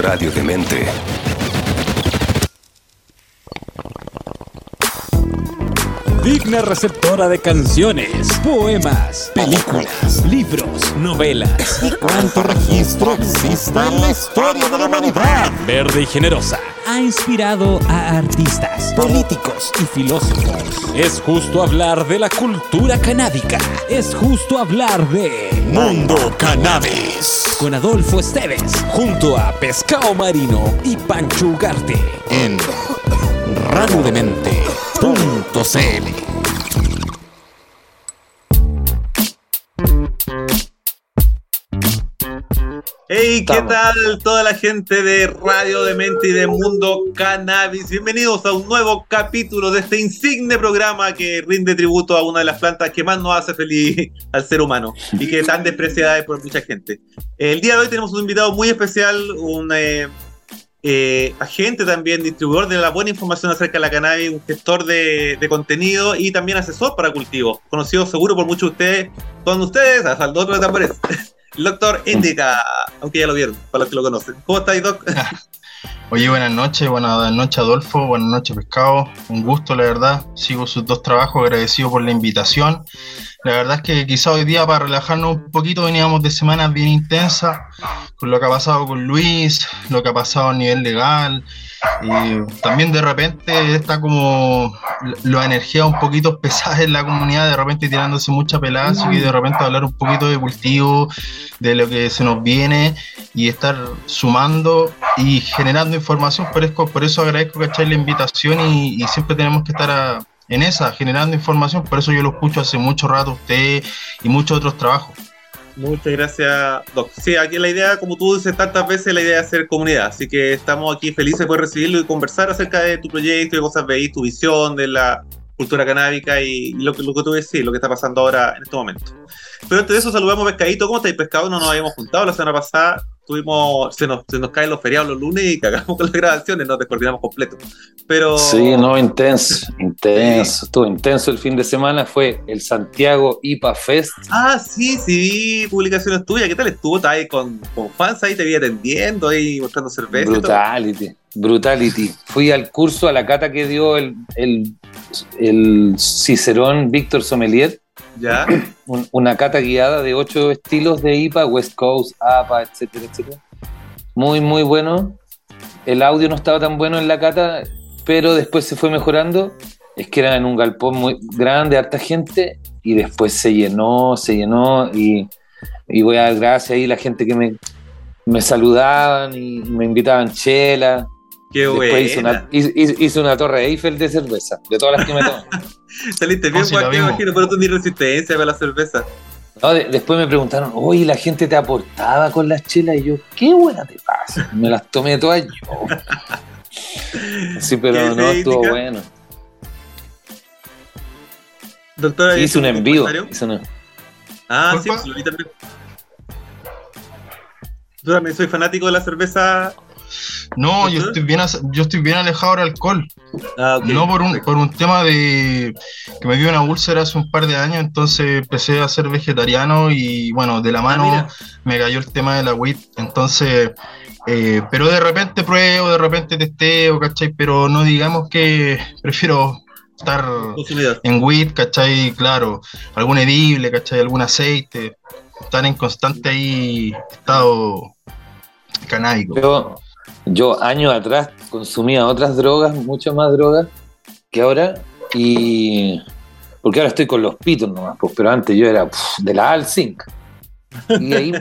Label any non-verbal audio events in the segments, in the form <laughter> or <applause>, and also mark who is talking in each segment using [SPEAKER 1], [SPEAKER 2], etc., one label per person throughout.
[SPEAKER 1] Radio Demente.
[SPEAKER 2] Digna receptora de canciones, poemas, películas, libros, novelas.
[SPEAKER 3] ¿Y cuánto registro existe en la historia de la humanidad?
[SPEAKER 2] Verde y generosa. Ha inspirado a artistas,
[SPEAKER 3] Políticos.
[SPEAKER 2] y filósofos. Es justo hablar de la cultura canábica. Es justo hablar de.
[SPEAKER 3] Mundo Cannabis.
[SPEAKER 2] Con Adolfo Esteves, junto a Pescado Marino y Pancho Ugarte.
[SPEAKER 3] En radiodemente.cl
[SPEAKER 4] Hey, ¿qué tal toda la gente de Radio Demente y de Mundo Cannabis? Bienvenidos a un nuevo capítulo de este insigne programa que rinde tributo a una de las plantas que más nos hace feliz al ser humano y que tan despreciada es por mucha gente. El día de hoy tenemos un invitado muy especial, un eh, eh, agente también, distribuidor de la buena información acerca de la cannabis, un gestor de, de contenido y también asesor para cultivo, conocido seguro por muchos de ustedes, con ustedes, hasta el otro de tambores. Doctor Indica, aunque ya lo vieron, para los que lo conocen. ¿Cómo estáis, Doc? <laughs>
[SPEAKER 5] Oye, buenas noches, buenas noches Adolfo, buenas noches Pescado, un gusto la verdad, sigo sus dos trabajos, agradecido por la invitación. La verdad es que quizá hoy día para relajarnos un poquito veníamos de semanas bien intensas, con lo que ha pasado con Luis, lo que ha pasado a nivel legal, y también de repente está como la energía un poquito pesada en la comunidad, de repente tirándose mucha pelada, así que de repente hablar un poquito de cultivo, de lo que se nos viene y estar sumando y generando información. Por eso, por eso agradezco ¿cachai? la invitación y, y siempre tenemos que estar a- en esa, generando información. Por eso yo lo escucho hace mucho rato usted y muchos otros trabajos.
[SPEAKER 4] Muchas gracias, Doc. Sí, aquí la idea, como tú dices tantas veces, la idea es hacer comunidad. Así que estamos aquí felices poder recibirlo y conversar acerca de tu proyecto, de cosas veis, tu visión de la cultura canábica y lo que, lo que tú decís, lo que está pasando ahora en este momento. Pero antes de eso, saludamos Pescadito. ¿Cómo estáis, Pescado? No nos habíamos juntado la semana pasada. Tuvimos, se nos, se nos caen los feriados los lunes y cagamos <laughs> con las grabaciones, nos descoordinamos completo. Pero.
[SPEAKER 6] Sí, no, intenso, intenso, estuvo intenso el fin de semana, fue el Santiago IPA Fest.
[SPEAKER 4] Ah, sí, sí, vi publicaciones tuyas. ¿Qué tal estuvo? ¿Estás ahí con, con fans ahí? ¿Te vi atendiendo ahí, mostrando cerveza?
[SPEAKER 6] Brutality, brutality. Fui al curso, a la cata que dio el, el, el Cicerón Víctor Sommelier,
[SPEAKER 4] ¿Ya?
[SPEAKER 6] un- una cata guiada de ocho estilos de IPA, West Coast, APA, etcétera, etcétera. Muy, muy bueno. El audio no estaba tan bueno en la cata, pero después se fue mejorando. Es que era en un galpón muy grande, harta gente, y después se llenó, se llenó, y, voy a dar gracias ahí a la gente que me, me saludaban y me invitaban chela.
[SPEAKER 4] Qué
[SPEAKER 6] Después hice
[SPEAKER 4] buena.
[SPEAKER 6] una, hice- hice una torre Eiffel de cerveza, de todas las que me tomo. <laughs>
[SPEAKER 4] Saliste bien,
[SPEAKER 5] Oh,
[SPEAKER 4] Juan, me imagino, pero tú ni resistencia para la cerveza.
[SPEAKER 6] No, de- después me preguntaron, oye, la gente te aportaba con las chelas y yo, qué buena te pasa. Me las tomé todas yo. Sí,
[SPEAKER 4] ¿Qué
[SPEAKER 6] pero no, estuvo bueno.
[SPEAKER 4] Doctora,
[SPEAKER 6] Sí, hice un
[SPEAKER 4] ¿algún
[SPEAKER 6] envío.
[SPEAKER 4] comentario?
[SPEAKER 6] hice un-
[SPEAKER 4] Ah, sí, pues lo vi también. Yo también soy fanático de la cerveza.
[SPEAKER 5] No, yo estoy bien, yo estoy bien alejado del alcohol.
[SPEAKER 4] Ah.
[SPEAKER 5] No por un, por un tema de que me dio una úlcera hace un par de años, entonces empecé a ser vegetariano y bueno, de la
[SPEAKER 4] Ah,
[SPEAKER 5] mano me cayó el tema de la WIT, entonces, eh, pero de repente pruebo, de repente testeo, ¿cachai? Pero no digamos que <laughs> prefiero estar en WIT, ¿cachai? Claro, algún edible, ¿cachai? Algún aceite, estar en constante ahí estado canábico.
[SPEAKER 6] Yo, yo años atrás consumía otras drogas, muchas más drogas que ahora, y porque ahora estoy con los pitos nomás, pues, pero antes yo era de la Al-Zinc. Y <laughs> ahí,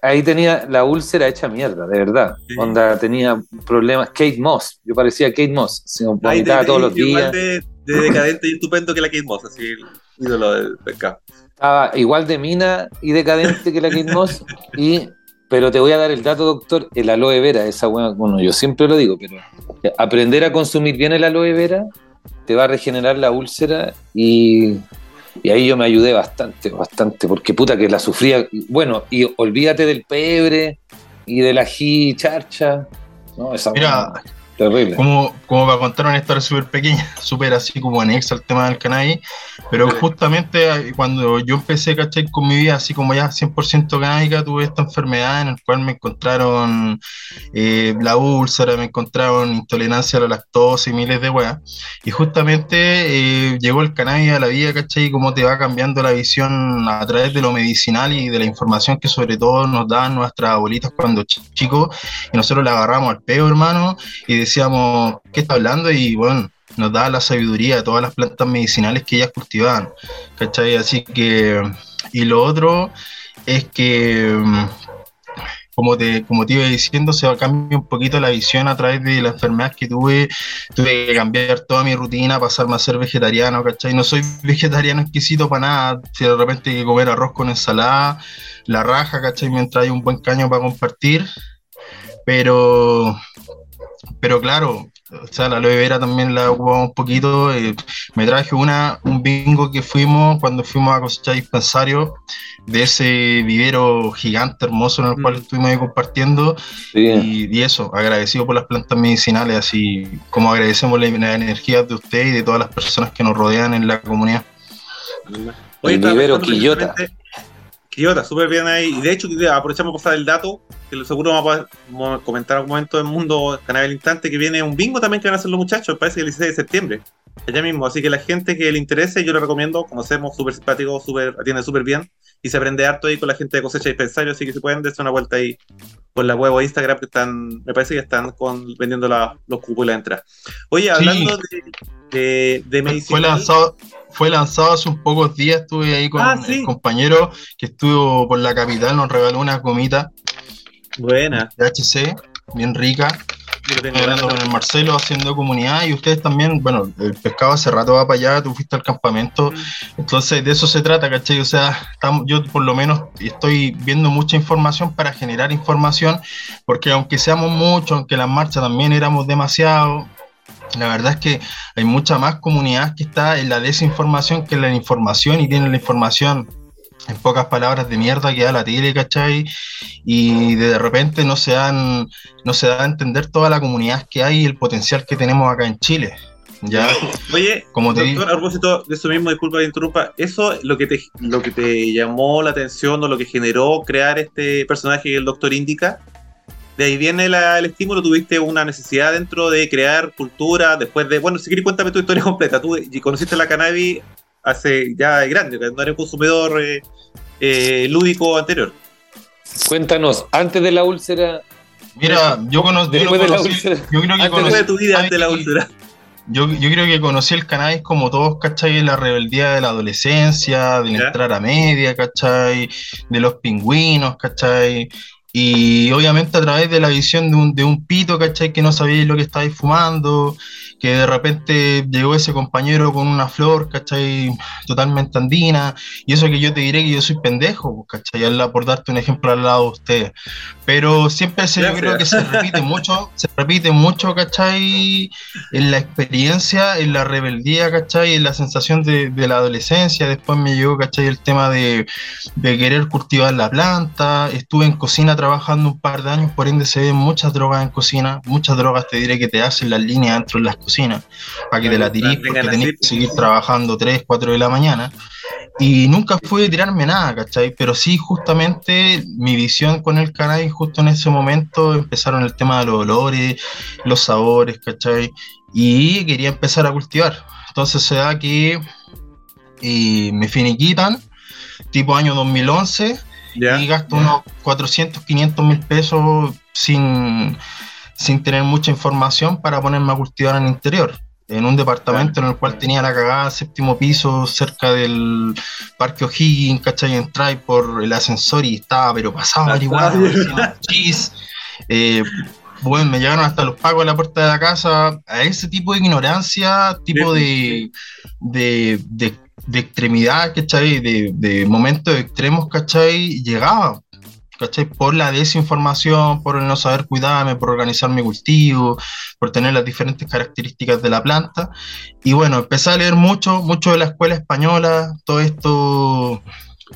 [SPEAKER 6] ahí- tenía la úlcera hecha mierda, de verdad.
[SPEAKER 4] Sí.
[SPEAKER 6] Onda tenía problemas. Kate Moss, yo parecía Kate Moss, se vomitaba
[SPEAKER 4] de-
[SPEAKER 6] todos los
[SPEAKER 4] igual
[SPEAKER 6] días.
[SPEAKER 4] de, de decadente y estupendo que la Kate Moss, así el ídolo del mercado.
[SPEAKER 6] Estaba igual de mina y decadente que la Kate Moss. Y, pero te voy a dar el dato, doctor, el aloe vera, esa buena, bueno, yo siempre lo digo, pero aprender a consumir bien el aloe vera te va a regenerar la úlcera y, y ahí yo me ayudé bastante, bastante, porque puta que la sufría. Bueno, y olvídate del pebre y del ají charcha. No, esa
[SPEAKER 5] Mira,
[SPEAKER 6] buena- Terrible.
[SPEAKER 5] Como, como para contar una historia súper pequeña, <laughs> súper así como anexa al tema del cannabis, pero justamente eh, cuando yo empecé, ¿cachai? Con mi vida así como ya 100% canábica, tuve esta enfermedad en la cual me encontraron eh, la úlcera, me encontraron intolerancia a la lactosa y miles de weas, y justamente eh, llegó el cannabis a la vida, ¿cachai? Y cómo te va cambiando la visión a través de lo medicinal y de la información que sobre todo nos dan nuestras abuelitas cuando ch- chicos, y nosotros la agarramos al peo, hermano, y decíamos, ¿qué está hablando? Y bueno, nos da la sabiduría de todas las plantas medicinales que ellas cultivaban, ¿cachai? Así que, y lo otro es que, mm, como te, como te iba diciendo, se cambia un poquito la visión a través de la enfermedad que tuve, tuve que cambiar toda mi rutina, pasarme a ser vegetariano, ¿cachai? No soy <laughs> vegetariano exquisito para nada, si de repente hay que comer arroz con ensalada, la raja, ¿cachai? Mientras hay un buen caño para compartir, pero pero claro, o sea, la aloe vera también la ocupamos un poquito. eh, me traje una, un bingo que fuimos cuando fuimos a cosechar dispensario de ese vivero gigante, hermoso en el cual
[SPEAKER 4] Mm.
[SPEAKER 5] estuvimos ahí compartiendo.
[SPEAKER 6] Sí.
[SPEAKER 5] Y, y eso, agradecido por las plantas medicinales, así como agradecemos la, la energía de usted y de todas las personas que nos rodean en la comunidad.
[SPEAKER 6] El
[SPEAKER 4] estaba
[SPEAKER 6] vivero Quillota.
[SPEAKER 4] precisamente- Quillota, súper bien ahí. Y de hecho, aprovechamos para pasar el dato, que lo seguro vamos a comentar en algún momento en Mundo Canal del Instante, que viene un bingo también que van a hacer los muchachos, parece que el 16 de septiembre. Allá mismo, así que la gente que le interese, yo le recomiendo, conocemos, súper simpático, súper, atiende súper bien, y se aprende harto ahí con la gente de cosecha dispensario, así que si pueden darse una vuelta ahí por la web o Instagram, que están, me parece que están con, vendiendo la- los cupos y la entrada. Oye, hablando de, de, de medicina.
[SPEAKER 5] Fue lanzado, fue lanzado hace un pocos días, estuve ahí con
[SPEAKER 4] Ah, sí.
[SPEAKER 5] el compañero que estuvo por la capital, nos regaló una gomita
[SPEAKER 4] Buena.
[SPEAKER 5] de HC, bien rica. hablando con el Marcelo haciendo comunidad y ustedes también, bueno, el pescado hace rato va para allá, tú fuiste al campamento, entonces de eso se trata, ¿cachai? O sea, estamos, yo por lo menos estoy viendo mucha información para generar información, porque aunque seamos muchos, aunque las marchas también éramos demasiado, la verdad es que hay mucha más comunidad que está en la desinformación que en la información y tienen la información en pocas palabras de mierda que da la tele, ¿cachai? Y de repente no se dan, no se da a entender toda la comunidad que hay y el potencial que tenemos acá en Chile. ¿Ya?
[SPEAKER 4] Oye,
[SPEAKER 5] Como te
[SPEAKER 4] doctor, a propósito de eso mismo, disculpa que interrumpa, ¿eso lo que, te, lo que te llamó la atención o lo que generó crear este personaje que el doctor indica? De ahí viene la- el estímulo, tuviste una necesidad dentro de crear cultura, después de, bueno, si quieres cuéntame tu historia <laughs> completa, tú conociste la cannabis hace ya de grande, que no eres un consumidor eh, eh, lúdico anterior.
[SPEAKER 6] Cuéntanos, antes de la úlcera,
[SPEAKER 5] Mira, yo, cono- yo
[SPEAKER 6] de la
[SPEAKER 5] conocí,
[SPEAKER 6] úlcera.
[SPEAKER 5] yo creo que
[SPEAKER 6] Antes
[SPEAKER 4] ¿Cómo
[SPEAKER 5] conocí
[SPEAKER 4] tu vida
[SPEAKER 5] el
[SPEAKER 4] antes de la
[SPEAKER 5] cannabis-
[SPEAKER 4] úlcera?
[SPEAKER 5] Yo, yo creo que conocí el cannabis como todos, ¿cachai? En la rebeldía de la adolescencia, de
[SPEAKER 4] Ya.
[SPEAKER 5] entrar a media, ¿cachai? De los pingüinos, ¿cachai? Y obviamente a través de la visión de un, de un pito, ¿cachai? Que no sabía lo que estabais fumando, que de repente llegó ese compañero con una flor, ¿cachai? Totalmente andina, y eso que yo te diré que yo soy pendejo, pues, ¿cachai? Por darte un ejemplo al lado de ustedes. Pero siempre se, yo creo que se repite mucho, se repite mucho, ¿cachai? En la experiencia, en la rebeldía, ¿cachai? En la sensación de, de la adolescencia. Después me llegó, ¿cachai? El tema de, de querer cultivar la planta. Estuve en cocina trabajando un par de años, por ende se ven muchas drogas en cocina. Muchas drogas te diré que te hacen las líneas dentro de las cocinas para que te la tirís porque tenés que seguir trabajando 3, 4 de la mañana. Y nunca fue de tirarme nada, ¿cachai? Pero sí, justamente mi visión con el cannabis, justo en ese momento empezaron el tema de los olores, los sabores, ¿cachai? Y quería empezar a cultivar. Entonces se da que eh, me finiquitan, tipo año 2011,
[SPEAKER 4] Ya.
[SPEAKER 5] y gasto unos 400, 500 mil pesos sin, sin tener mucha información para ponerme a cultivar en el interior. En un departamento en el cual tenía la cagada, séptimo piso, cerca del Parque O'Higgins, ¿cachai? Entré por el ascensor y estaba, pero pasaba marihuana, <laughs> chis. Eh, bueno, me llegaron hasta los pagos a la puerta de la casa. A ese tipo de ignorancia, tipo de, de, de, de extremidad, ¿cachai? De, de momentos extremos, ¿cachai? Llegaba, ¿cachai? Por la desinformación, por el no saber cuidarme, por organizar mi cultivo, por tener las diferentes características de la planta. Y bueno, empecé a leer mucho, mucho de la escuela española, todo esto.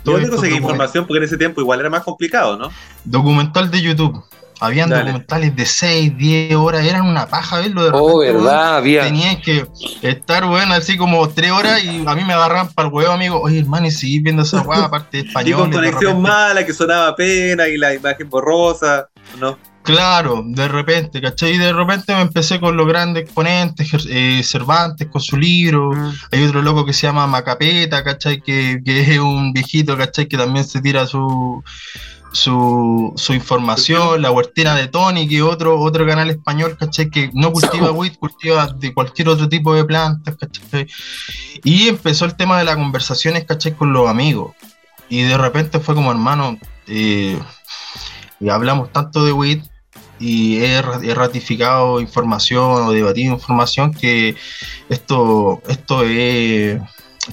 [SPEAKER 5] Todo esto
[SPEAKER 4] conseguí información porque en ese tiempo igual era más complicado, ¿no?
[SPEAKER 5] Documental de YouTube. Habían
[SPEAKER 4] Dale.
[SPEAKER 5] documentales de 6, 10 horas, eran una paja verlo de
[SPEAKER 6] Oh,
[SPEAKER 5] repente, weón.
[SPEAKER 6] verdad, había.
[SPEAKER 5] Tenías que estar, weón, así como 3 horas y a mí me agarraban para el huevo, amigo. Oye, hermano, y seguir viendo esa weá, aparte de <laughs>
[SPEAKER 4] Y
[SPEAKER 5] español.
[SPEAKER 4] con
[SPEAKER 5] y de
[SPEAKER 4] conexión mala, que sonaba pena y la imagen borrosa. ¿no?
[SPEAKER 5] Claro, de repente, ¿cachai? Y de repente me empecé con los grandes exponentes, eh, Cervantes con su libro, hay otro loco que se llama Macapeta, ¿cachai? Que, que es un viejito, ¿cachai? Que también se tira su, su, su información, la huertina de Tony, que otro, otro canal español, ¿cachai? Que no cultiva <laughs> wheat, cultiva de cualquier otro tipo de plantas, ¿cachai? Y empezó el tema de las conversaciones, ¿cachai? Con los amigos. Y de repente fue como, hermano, eh, y hablamos tanto de WIT y he, he ratificado información o debatido información que esto, esto es-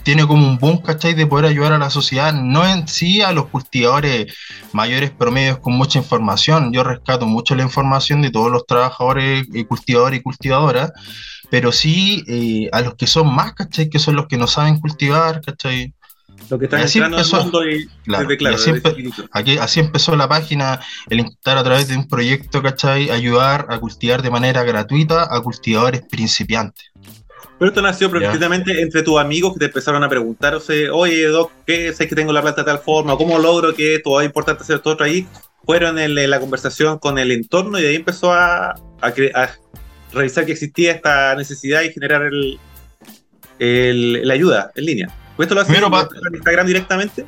[SPEAKER 5] tiene como un boom, ¿cachai? De poder ayudar a la sociedad, no en sí a los cultivadores mayores promedios con mucha información. Yo rescato mucho la información de todos los trabajadores, eh, cultivadores y cultivadoras, pero sí eh, a los que son más, ¿cachai? Que son los que no saben cultivar, ¿cachai?
[SPEAKER 4] Lo que está
[SPEAKER 5] Y así
[SPEAKER 4] entrando al
[SPEAKER 5] empezó.
[SPEAKER 4] mundo y
[SPEAKER 5] Claro,
[SPEAKER 4] desde, claro,
[SPEAKER 5] y así,
[SPEAKER 4] desde
[SPEAKER 5] empe-
[SPEAKER 4] chiquitito.
[SPEAKER 5] aquí- así empezó la página, el intentar a través de un proyecto, ¿cachai? Ayudar a cultivar de manera gratuita a cultivadores principiantes.
[SPEAKER 4] Pero esto nació precisamente entre tus amigos que te empezaron a preguntar, o sea, oye, Doc, ¿qué sé que tengo la planta de tal forma? ¿Cómo logro que esto es importante hacer esto otro ahí? Fueron en, la conversación con el entorno y de ahí empezó a, a, revisar que existía esta necesidad y generar el, el- la ayuda en línea. ¿Pues esto lo haces en Instagram directamente?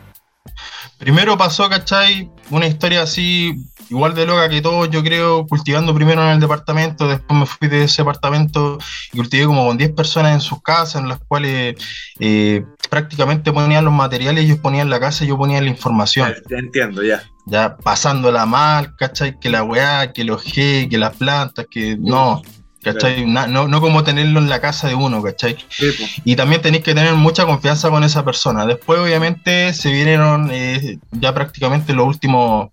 [SPEAKER 5] Primero pasó, ¿cachai? Una historia así, igual de loca que todos, yo creo, cultivando primero en el departamento, después me fui de ese departamento y cultivé como con 10 personas en sus casas, en las cuales eh, prácticamente ponían los materiales, ellos ponían la casa y yo ponía la información.
[SPEAKER 4] Ya entiendo, ya.
[SPEAKER 5] ya pasándola mal, ¿cachai? Que la weá, que los G, que las plantas, que no, no, no como tenerlo en la casa de uno, ¿cachai?
[SPEAKER 4] Sí, pues.
[SPEAKER 5] Y también tenéis que tener mucha confianza con esa persona. Después, obviamente, se vinieron eh, ya prácticamente los últimos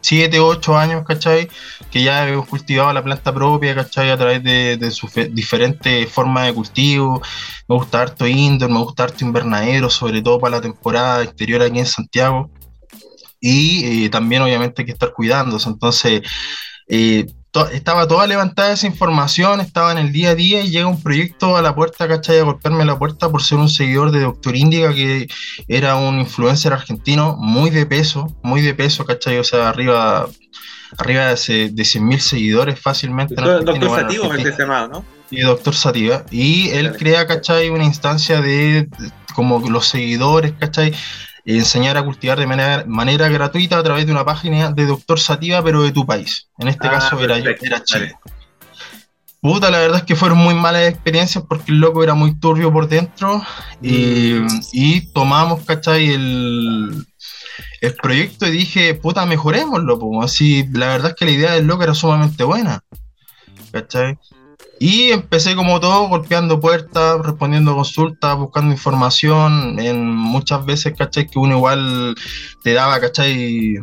[SPEAKER 5] 7, 8 años, ¿cachai? Que ya hemos cultivado la planta propia, ¿cachai? A través de, de sus fe- diferentes formas de cultivo. Me gusta harto indoor, me gusta harto invernadero, sobre todo para la temporada exterior aquí en Santiago. Y eh, también, obviamente, hay que estar cuidándose. Entonces, eh, to- estaba toda levantada esa información, estaba en el día a día y llega un proyecto a la puerta, ¿cachai? A golpearme la puerta por ser un seguidor de Doctor Índica, que era un influencer argentino muy de peso, muy de peso, ¿cachai? O sea, arriba, arriba de, de 100.000 seguidores fácilmente. en
[SPEAKER 4] Doctor,
[SPEAKER 5] bueno,
[SPEAKER 4] parece llamado, ¿no?
[SPEAKER 5] Y Doctor Sativa. Y él crea, ¿cachai? Una instancia de, de- como los seguidores, ¿cachai? Enseñar a cultivar de manera, manera gratuita a través de una página de Doctor Sativa, pero de tu país. En este
[SPEAKER 4] Ah,
[SPEAKER 5] caso era, era Chile.
[SPEAKER 4] vale.
[SPEAKER 5] Puta, la verdad es que fueron muy malas experiencias porque el loco era muy turbio por dentro. Y,
[SPEAKER 4] Mm.
[SPEAKER 5] y tomamos, ¿cachai? El, el proyecto y dije, puta, mejorémoslo. po. Así, la verdad es que la idea del loco era sumamente buena. ¿Cachai? Y empecé como todo, golpeando puertas, respondiendo consultas, buscando información. En muchas veces, ¿cachai? Que uno igual te daba, ¿cachai?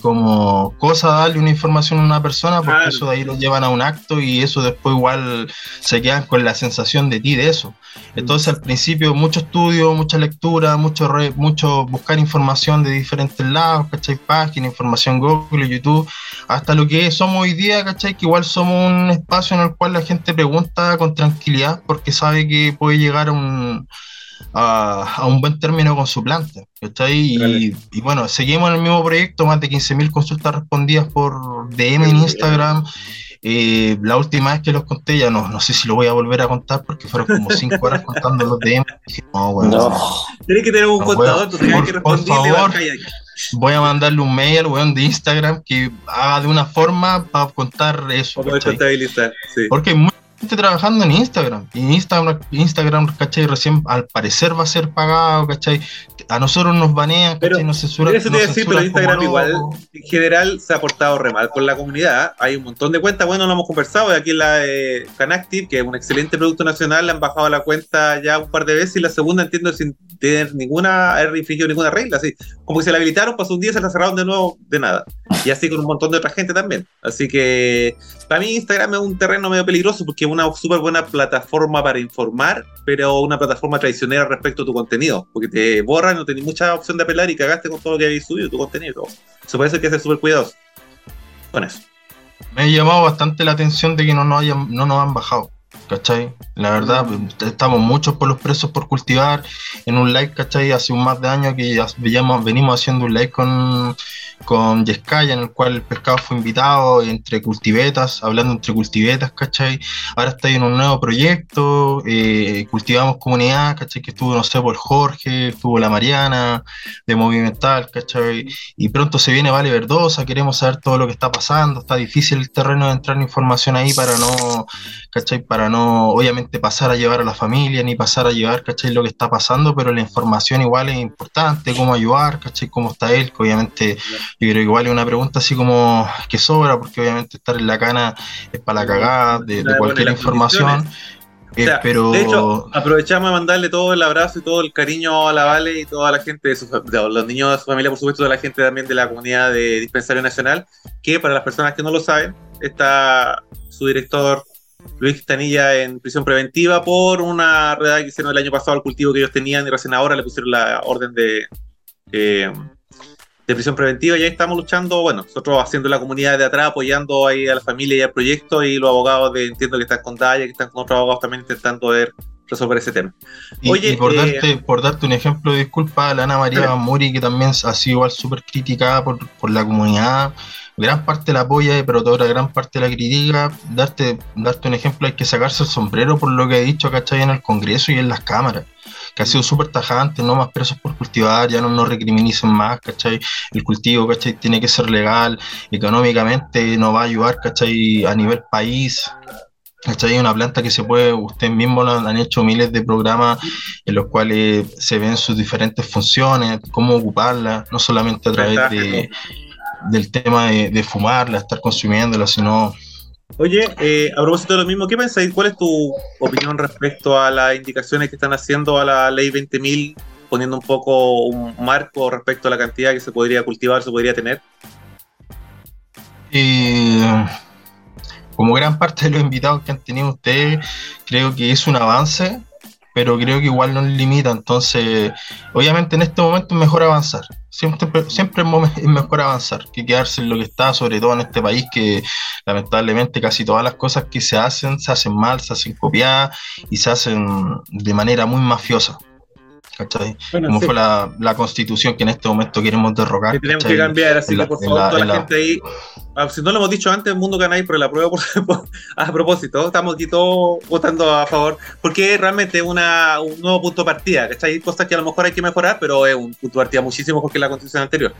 [SPEAKER 5] Como cosa darle una información a una persona, porque
[SPEAKER 4] Claro.
[SPEAKER 5] eso de ahí lo llevan a un acto y eso después igual se quedan con la sensación de ti de eso. Entonces al principio mucho estudio, mucha lectura, mucho, re- mucho buscar información de diferentes lados, ¿cachai? Páginas, información Google, YouTube, hasta lo que somos hoy día, ¿cachai? Que igual somos un espacio en el cual la gente pregunta con tranquilidad porque sabe que puede llegar a un, a, a un buen término con su planta, ¿cachai? Y, y bueno, seguimos en el mismo proyecto, más de 15.000 consultas respondidas por DM en Instagram. Eh, la última vez que los conté, ya no, no sé si lo voy a volver a contar porque fueron como 5 horas contando los DM. Dije, no, weón,
[SPEAKER 6] No.
[SPEAKER 4] Tienes que tener un
[SPEAKER 5] No,
[SPEAKER 4] contador, entonces hay que
[SPEAKER 5] por- por favor. voy a mandarle un mail al weón de Instagram que haga de una forma para contar eso.
[SPEAKER 4] Para contabilizar. Sí.
[SPEAKER 5] Porque hay mucha gente trabajando en Instagram. Y Instagram, Instagram, ¿cachai? Recién al parecer va a ser pagado, ¿cachai? A nosotros nos banean,
[SPEAKER 4] Pero,
[SPEAKER 5] ¿cachai? Nos censuran.
[SPEAKER 4] Eso te iba a decir, pero Instagram igual, en general, se ha portado re mal con la comunidad. Hay un montón de cuentas, bueno, lo hemos conversado, aquí en la de Canactive, que es un excelente producto nacional, le han bajado la cuenta ya un par de veces y la segunda entiendo sin tener ninguna, haber infringido ninguna regla, así, como que se la habilitaron, pasó un día, se la cerraron de nuevo, de nada. Y así con un montón de otra gente también. Así que para mí Instagram es un terreno medio peligroso porque una súper buena plataforma para informar, pero una plataforma traicionera respecto a tu contenido, porque te borran, no tenés mucha opción de apelar y cagaste con todo lo que habéis subido, tu contenido. y todo. Eso que ser súper cuidadoso. con eso.
[SPEAKER 5] Me ha llamado bastante la atención de que no nos, hayan, no nos han bajado. ¿Cachai? La verdad, estamos muchos por los presos por cultivar en un live, ¿cachai? Hace un más de años que ya venimos haciendo un live con, con Yescaya, en el cual el pescado fue invitado entre cultivetas, hablando entre cultivetas, ¿cachai? Ahora está en un nuevo proyecto, eh, cultivamos comunidad, ¿cachai? Que estuvo, no sé, por Jorge, estuvo la Mariana, de Movimental, ¿cachai? Y pronto se viene Vale Verdosa, queremos saber todo lo que está pasando, está difícil el terreno de entrar información ahí para no, ¿cachai? Para no, obviamente, pasar a llevar a la familia, ni pasar a llevar, ¿cachai? Lo que está pasando, pero la información igual es importante, cómo ayudar, ¿cachai? Cómo está él, que obviamente yo creo que igual es una pregunta así como que sobra, porque obviamente estar en la cana es para la cagada de, cualquier información.
[SPEAKER 4] Eh, pero... De hecho, aprovechamos a mandarle todo el abrazo y todo el cariño a la Vale y toda la gente, de, los niños de su familia, por supuesto, de la gente también de la comunidad de Dispensario Nacional, que para las personas que no lo saben, está su director Luis Tanilla en prisión preventiva por una redada que hicieron el año pasado al cultivo que ellos tenían y recién ahora le pusieron la orden de... Eh, de prisión preventiva y ahí estamos luchando, bueno, nosotros haciendo la comunidad de atrás, apoyando ahí a la familia y al proyecto y los abogados de, entiendo que están con Daya, que están con otros abogados también intentando ver resolver ese tema.
[SPEAKER 5] Y, Oye, por, eh, darte, por darte un ejemplo, disculpa a la Ana María Muri, que también ha sido igual súper criticada por, por, la comunidad, gran parte la apoya, pero toda gran parte la critica. Darte, darte un ejemplo, hay que sacarse el sombrero por lo que he dicho, ¿cachai? En el Congreso y en las cámaras que ha sido súper tajante, no más presos por cultivar, ya no nos recriminicen más, ¿cachai? El cultivo, ¿cachai? Tiene que ser legal, económicamente nos va a ayudar, ¿cachai? A nivel país, ¿cachai? Una planta que se puede, ustedes mismos han hecho miles de programas en los cuales se ven sus diferentes funciones, cómo ocuparla, no solamente a través de, del tema de, de fumarla, estar consumiéndola, sino
[SPEAKER 4] Oye, eh, a propósito de lo mismo, ¿qué pensáis? ¿Cuál es tu opinión respecto a las indicaciones que están haciendo a la ley 20.000, poniendo un poco un marco respecto a la cantidad que se podría cultivar, se podría tener?
[SPEAKER 5] Eh, como gran parte de los invitados que han tenido ustedes, creo que es un avance, pero creo que igual nos limita. Entonces, obviamente en este momento es mejor avanzar. Siempre, siempre es mejor avanzar que quedarse en lo que está, sobre todo en este país que lamentablemente casi todas las cosas que se hacen se hacen mal, se hacen copiadas y se hacen de manera muy mafiosa. ¿Cachai? Como fue la, constitución que en este momento queremos derrocar.
[SPEAKER 4] Que tenemos que cambiar, así que por favor, toda la, gente ahí. Ah, si no lo hemos dicho antes, el mundo ganáis por la prueba. <laughs> a propósito, estamos aquí todos votando a favor, porque realmente es una, un nuevo punto de partida. ¿cachai? Hay cosas que a lo mejor hay que mejorar, pero es un punto de partida muchísimo mejor que la constitución anterior.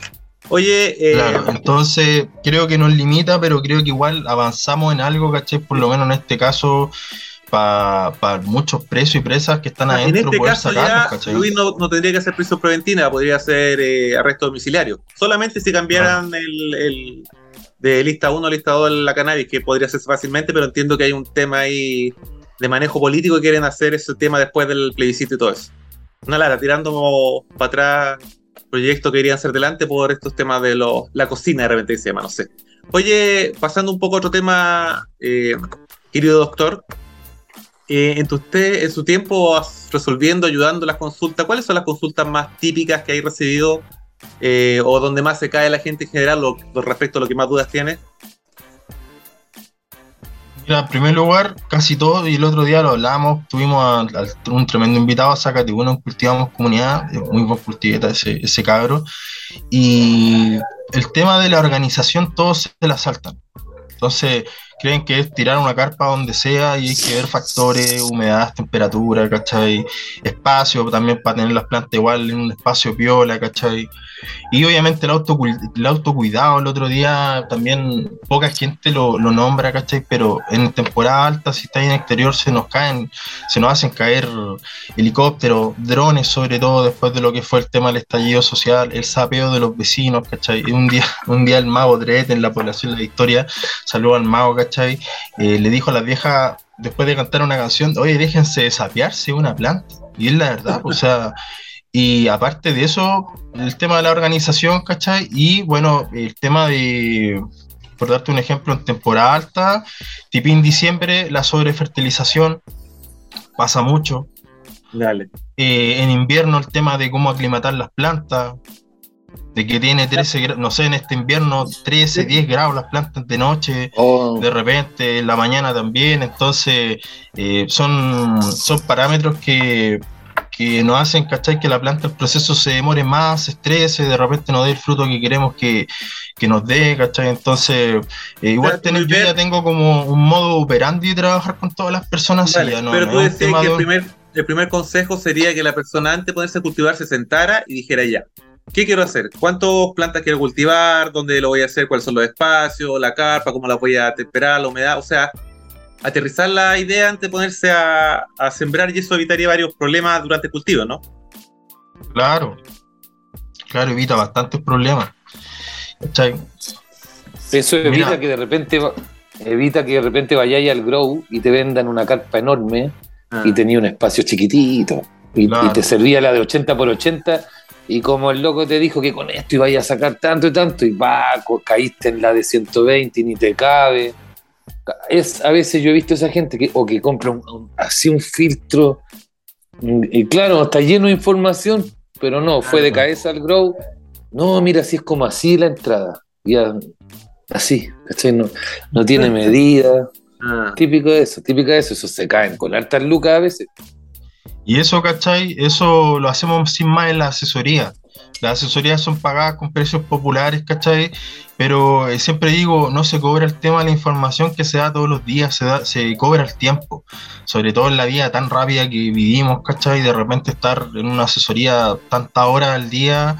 [SPEAKER 4] Oye,
[SPEAKER 5] eh, claro, entonces creo que nos limita, pero creo que igual avanzamos en algo, ¿cachai? Por lo menos en este caso para muchos presos y presas que están adentro.
[SPEAKER 4] En este caso ya Luis no, tendría que hacer prisión preventiva, podría ser eh, arresto domiciliario. Solamente si cambiaran el, de lista 1 a lista 2 la cannabis, que podría hacerse fácilmente, pero entiendo que hay un tema ahí de manejo político y quieren hacer ese tema después del plebiscito y todo eso. Una Lara, tirando para atrás proyectos que irían ser delante por estos temas de la cocina de repente se llama, no sé. Oye, pasando un poco a otro tema, eh, querido doctor, eh, en, en su tiempo resolviendo, ayudando las consultas, ¿cuáles son las consultas más típicas que hay recibido eh, o donde más se cae la gente en general lo, respecto a lo que más dudas tiene?
[SPEAKER 5] Mira, en primer lugar, casi todo, y el otro día lo hablamos, tuvimos un tremendo invitado a Zacate, bueno, cultivamos comunidad, muy buen cultiveta ese, ese cabro, y el tema de la organización todos se la saltan. Entonces, creen que es tirar una carpa donde sea y hay que ver factores, humedad, temperatura, ¿cachai? Espacio también para tener las plantas igual en un espacio piola, ¿cachai? Y obviamente el, auto, el autocuidado, el otro día también poca gente lo, nombra, ¿cachai? Pero en temporada alta, si está en exterior, se nos caen, se nos hacen caer helicópteros, drones, sobre todo después de lo que fue el tema del estallido social, el sapeo de los vecinos, ¿cachai? Un día, <laughs> un día el mago Dret en la población de la Victoria saludó al mago, ¿cachai? Eh, le dijo a las viejas, después de cantar una canción, oye, déjense sapearse una planta. Y es la verdad, o sea, y aparte de eso, el tema de la organización, ¿cachai? Y bueno, el tema de, por darte un ejemplo, en temporada alta, tipo en diciembre, la sobrefertilización pasa mucho.
[SPEAKER 4] Dale.
[SPEAKER 5] Eh, en invierno, el tema de cómo aclimatar las plantas. De que tiene 13 grados, no sé, en este invierno 13, 10 grados las plantas de noche,
[SPEAKER 6] Oh,
[SPEAKER 5] de repente en la mañana también, entonces eh, son, son parámetros que, que nos hacen, ¿cachai? Que la planta, el proceso se demore más, se estrese, de repente no dé el fruto que queremos que, que nos dé, ¿cachai? Entonces, eh, igual tener, yo ya tengo como un modo operandi de trabajar con todas las personas,
[SPEAKER 4] Vale,
[SPEAKER 5] y ya no,
[SPEAKER 4] pero
[SPEAKER 5] no
[SPEAKER 4] tú decías que
[SPEAKER 5] de
[SPEAKER 4] el primer, el primer consejo sería que la persona antes de ponerse a cultivar se sentara y dijera ya, ¿qué quiero hacer? ¿Cuántas plantas quiero cultivar? ¿Dónde lo voy a hacer? ¿Cuáles son los espacios? ¿La carpa? ¿Cómo la voy a temperar? ¿La humedad? O sea, aterrizar la idea antes de ponerse a, a sembrar y eso evitaría varios problemas durante el cultivo, ¿no?
[SPEAKER 5] Claro, claro, evita bastantes problemas. ¿Cachai?
[SPEAKER 6] Eso evita
[SPEAKER 5] Mira.
[SPEAKER 6] que de repente evita que de repente vayáis al grow y te vendan una carpa enorme y tenía un espacio chiquitito y,
[SPEAKER 5] Claro.
[SPEAKER 6] y te servía la de 80 por 80 y como el loco te dijo que con esto ibas a sacar tanto y tanto y va, caíste en la de 120 y ni te cabe. Es, a veces yo he visto esa gente que o que compra un- un- así un filtro mm, y claro, está lleno de información, pero no, fue de cabeza al grow. No, mira, así es como así la entrada. Ya, así, ¿cachai? No, no tiene <laughs> medida.
[SPEAKER 4] Ah.
[SPEAKER 6] Típico de eso, típico de eso. Eso se caen con hartas lucas a veces.
[SPEAKER 5] Y eso, ¿cachai? Eso lo hacemos sin más en la asesoría. Las asesorías son pagadas con precios populares, ¿cachai? Pero eh, siempre digo, no se cobra el tema de la información que se da todos los días, se, da, se cobra el tiempo. Sobre todo en la vida tan rápida que vivimos, ¿cachai? De repente estar en una asesoría tantas horas al día,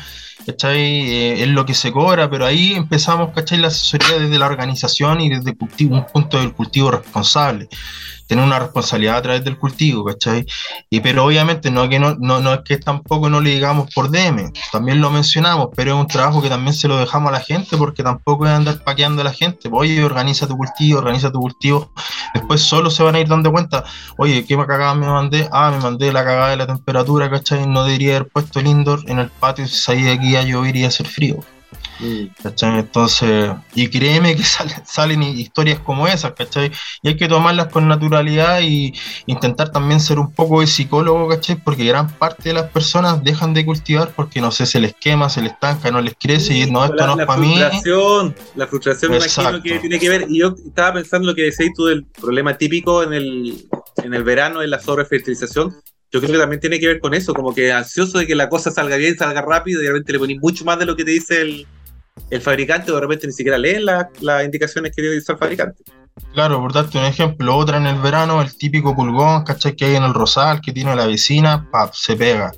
[SPEAKER 5] ¿cachai? Eh, es lo que se cobra, pero ahí empezamos, ¿cachai? La asesoría desde la organización y desde cultivo, un punto del cultivo responsable. Tener una responsabilidad a través del cultivo, ¿cachai? Y pero obviamente no, que no, no, no es que tampoco no le digamos por DM, también lo mencionamos, pero es un trabajo que también se lo dejamos a la gente porque tampoco es andar paqueando a la gente. Pues, Oye, organiza tu cultivo, organiza tu cultivo. Después solo se van a ir dando cuenta, oye, ¿qué cagada me mandé? Ah, me mandé la cagada de la temperatura, ¿cachai? No debería haber puesto el indoor en el patio si salía de aquí a llover y a hacer frío. ¿Cachai? Entonces, y créeme que <laughs> salen, salen historias como esas, ¿cachai? Y hay que tomarlas con naturalidad y intentar también ser un poco de psicólogo, ¿cachai? Porque gran parte de las personas dejan de cultivar porque no sé, se les quema, se les estanca, no les crece y no, esto
[SPEAKER 4] la,
[SPEAKER 5] no
[SPEAKER 4] la
[SPEAKER 5] es para mí.
[SPEAKER 4] frustración, la frustración me imagino que tiene que ver, y yo estaba pensando lo que decías tú del problema típico en el, en el verano, en la sobrefertilización, yo creo que también tiene que ver con eso, como que ansioso de que la cosa salga bien, salga rápido, y de repente le ponís mucho más de lo que te dice el, el fabricante, de repente ni siquiera leen la- las indicaciones que dice el fabricante.
[SPEAKER 5] Claro, por darte un ejemplo, otra en el verano, el típico pulgón, ¿cachai? Que hay en el rosal, que tiene la vecina, pap, se pega,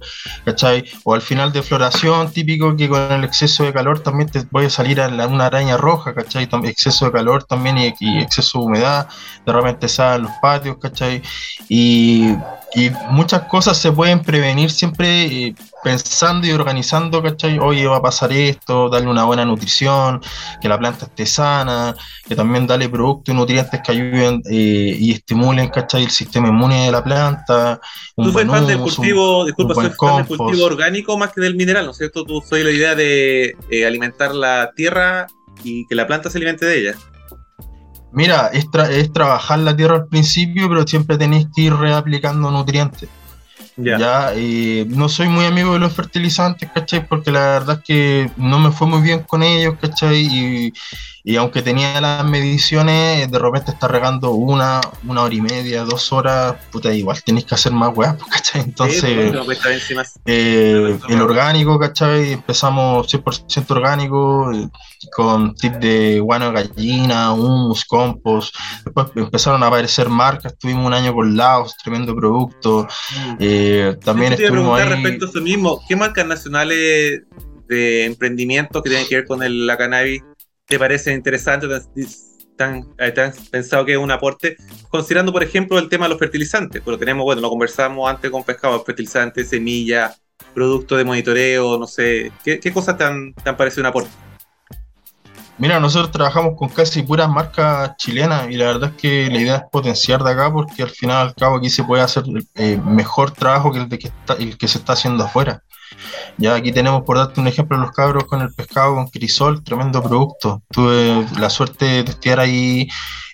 [SPEAKER 5] ¿cachai? O al final de floración, típico que con el exceso de calor también te puede salir a una araña roja, ¿cachai? Exceso de calor también y, exceso de humedad, de repente salen los patios, ¿cachai? Y, y muchas cosas se pueden prevenir siempre eh, pensando y organizando, ¿cachai? Oye, va a pasar esto, darle una buena nutrición, que la planta esté sana, que también darle productos y nutrientes que ayuden eh, y estimulen, ¿cachai? El sistema inmune de la planta.
[SPEAKER 4] Tú soy fan del
[SPEAKER 5] un-
[SPEAKER 4] cultivo, disculpa,
[SPEAKER 5] un
[SPEAKER 4] soy fan del cultivo orgánico más que del mineral, ¿no es cierto? Tú soy la idea de eh, alimentar la tierra y que la planta se alimente de ella.
[SPEAKER 5] Mira, es, tra- es trabajar la tierra al principio, pero siempre tenéis que ir reaplicando nutrientes. Ya, eh, no soy muy amigo de los fertilizantes, ¿cachai? Porque la verdad es que no me fue muy bien con ellos, ¿cachai? Y, y aunque tenía las mediciones, de repente está regando una, una hora y media, dos horas, puta, igual tenéis que hacer más weas, <laughs> ¿cachai? Entonces,
[SPEAKER 4] Sí, pues, no
[SPEAKER 5] eh, el orgánico, ¿cachai? Empezamos 100% orgánico, con tip de guano de gallina, humus, compost. Después empezaron a aparecer marcas, tuvimos un año con Laos, tremendo producto. Eh, también estuvimos ahí.
[SPEAKER 4] respecto a eso mismo. ¿Qué marcas nacionales de emprendimiento que tienen que ver con el- la cannabis te parecen interesantes? ¿Tan, eh, tan pensado que es un aporte? Considerando, por ejemplo, el tema de los fertilizantes. Pero tenemos, bueno, lo conversamos antes con pescado, fertilizantes, semillas, productos de monitoreo, no sé. ¿Qué, cosas te han parecido un aporte?
[SPEAKER 5] Mira, nosotros trabajamos con casi puras marcas chilenas y la verdad es que la idea es potenciar de acá porque al final al cabo aquí se puede hacer eh, mejor trabajo que el, de que está, el que se está haciendo afuera. Ya aquí tenemos, por darte un ejemplo, los cabros con el pescado con crisol, tremendo producto. Tuve la suerte de testear ahí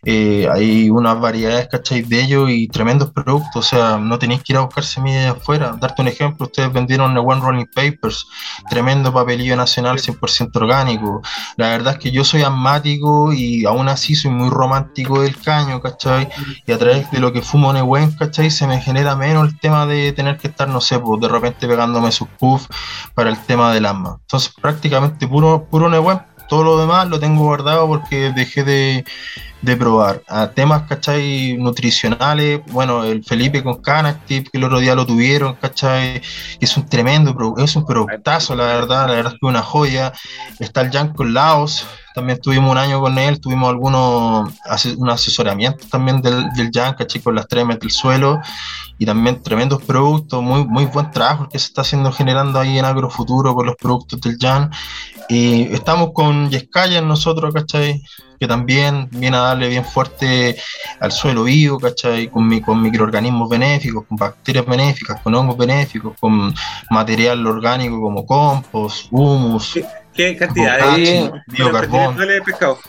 [SPEAKER 5] eh, hay unas variedades, ¿cachai? De ellos y tremendos productos, o sea, no tenéis que ir a buscar semillas afuera. Darte un ejemplo, ustedes vendieron el One Rolling Papers, tremendo papelillo nacional 100% orgánico. La verdad es que yo soy asmático y aún así soy muy romántico del caño, ¿cachai? Y a través de lo que fumo Nehuen, ¿cachai? Se me genera menos el tema de tener que estar, no sé, pues de repente pegándome sus puffs para el tema del asma. Entonces, prácticamente puro, puro Nehuen todo lo demás lo tengo guardado porque dejé de, probar. A temas, ¿cachai? Nutricionales, bueno, el Felipe con Canactive, que el otro día lo tuvieron, ¿cachai? Es un tremendo, es un productazo, la verdad, la verdad es que una joya. Está el Jan con Laos, también tuvimos un año con él, tuvimos algunos un asesoramiento también del, del Jan, ¿cachai? Con las tremes del suelo y también tremendos productos, muy, muy buen trabajo que se está haciendo generando ahí en Agrofuturo con los productos del Jan. Y estamos con Yescaya nosotros, ¿cachai? Que también viene a darle bien fuerte al suelo vivo, ¿cachai? Con, con microorganismos benéficos, con bacterias benéficas, con hongos benéficos, con material orgánico como compost, humus.
[SPEAKER 4] ¿Qué, cantidad de
[SPEAKER 5] biocarbón?
[SPEAKER 4] pescado.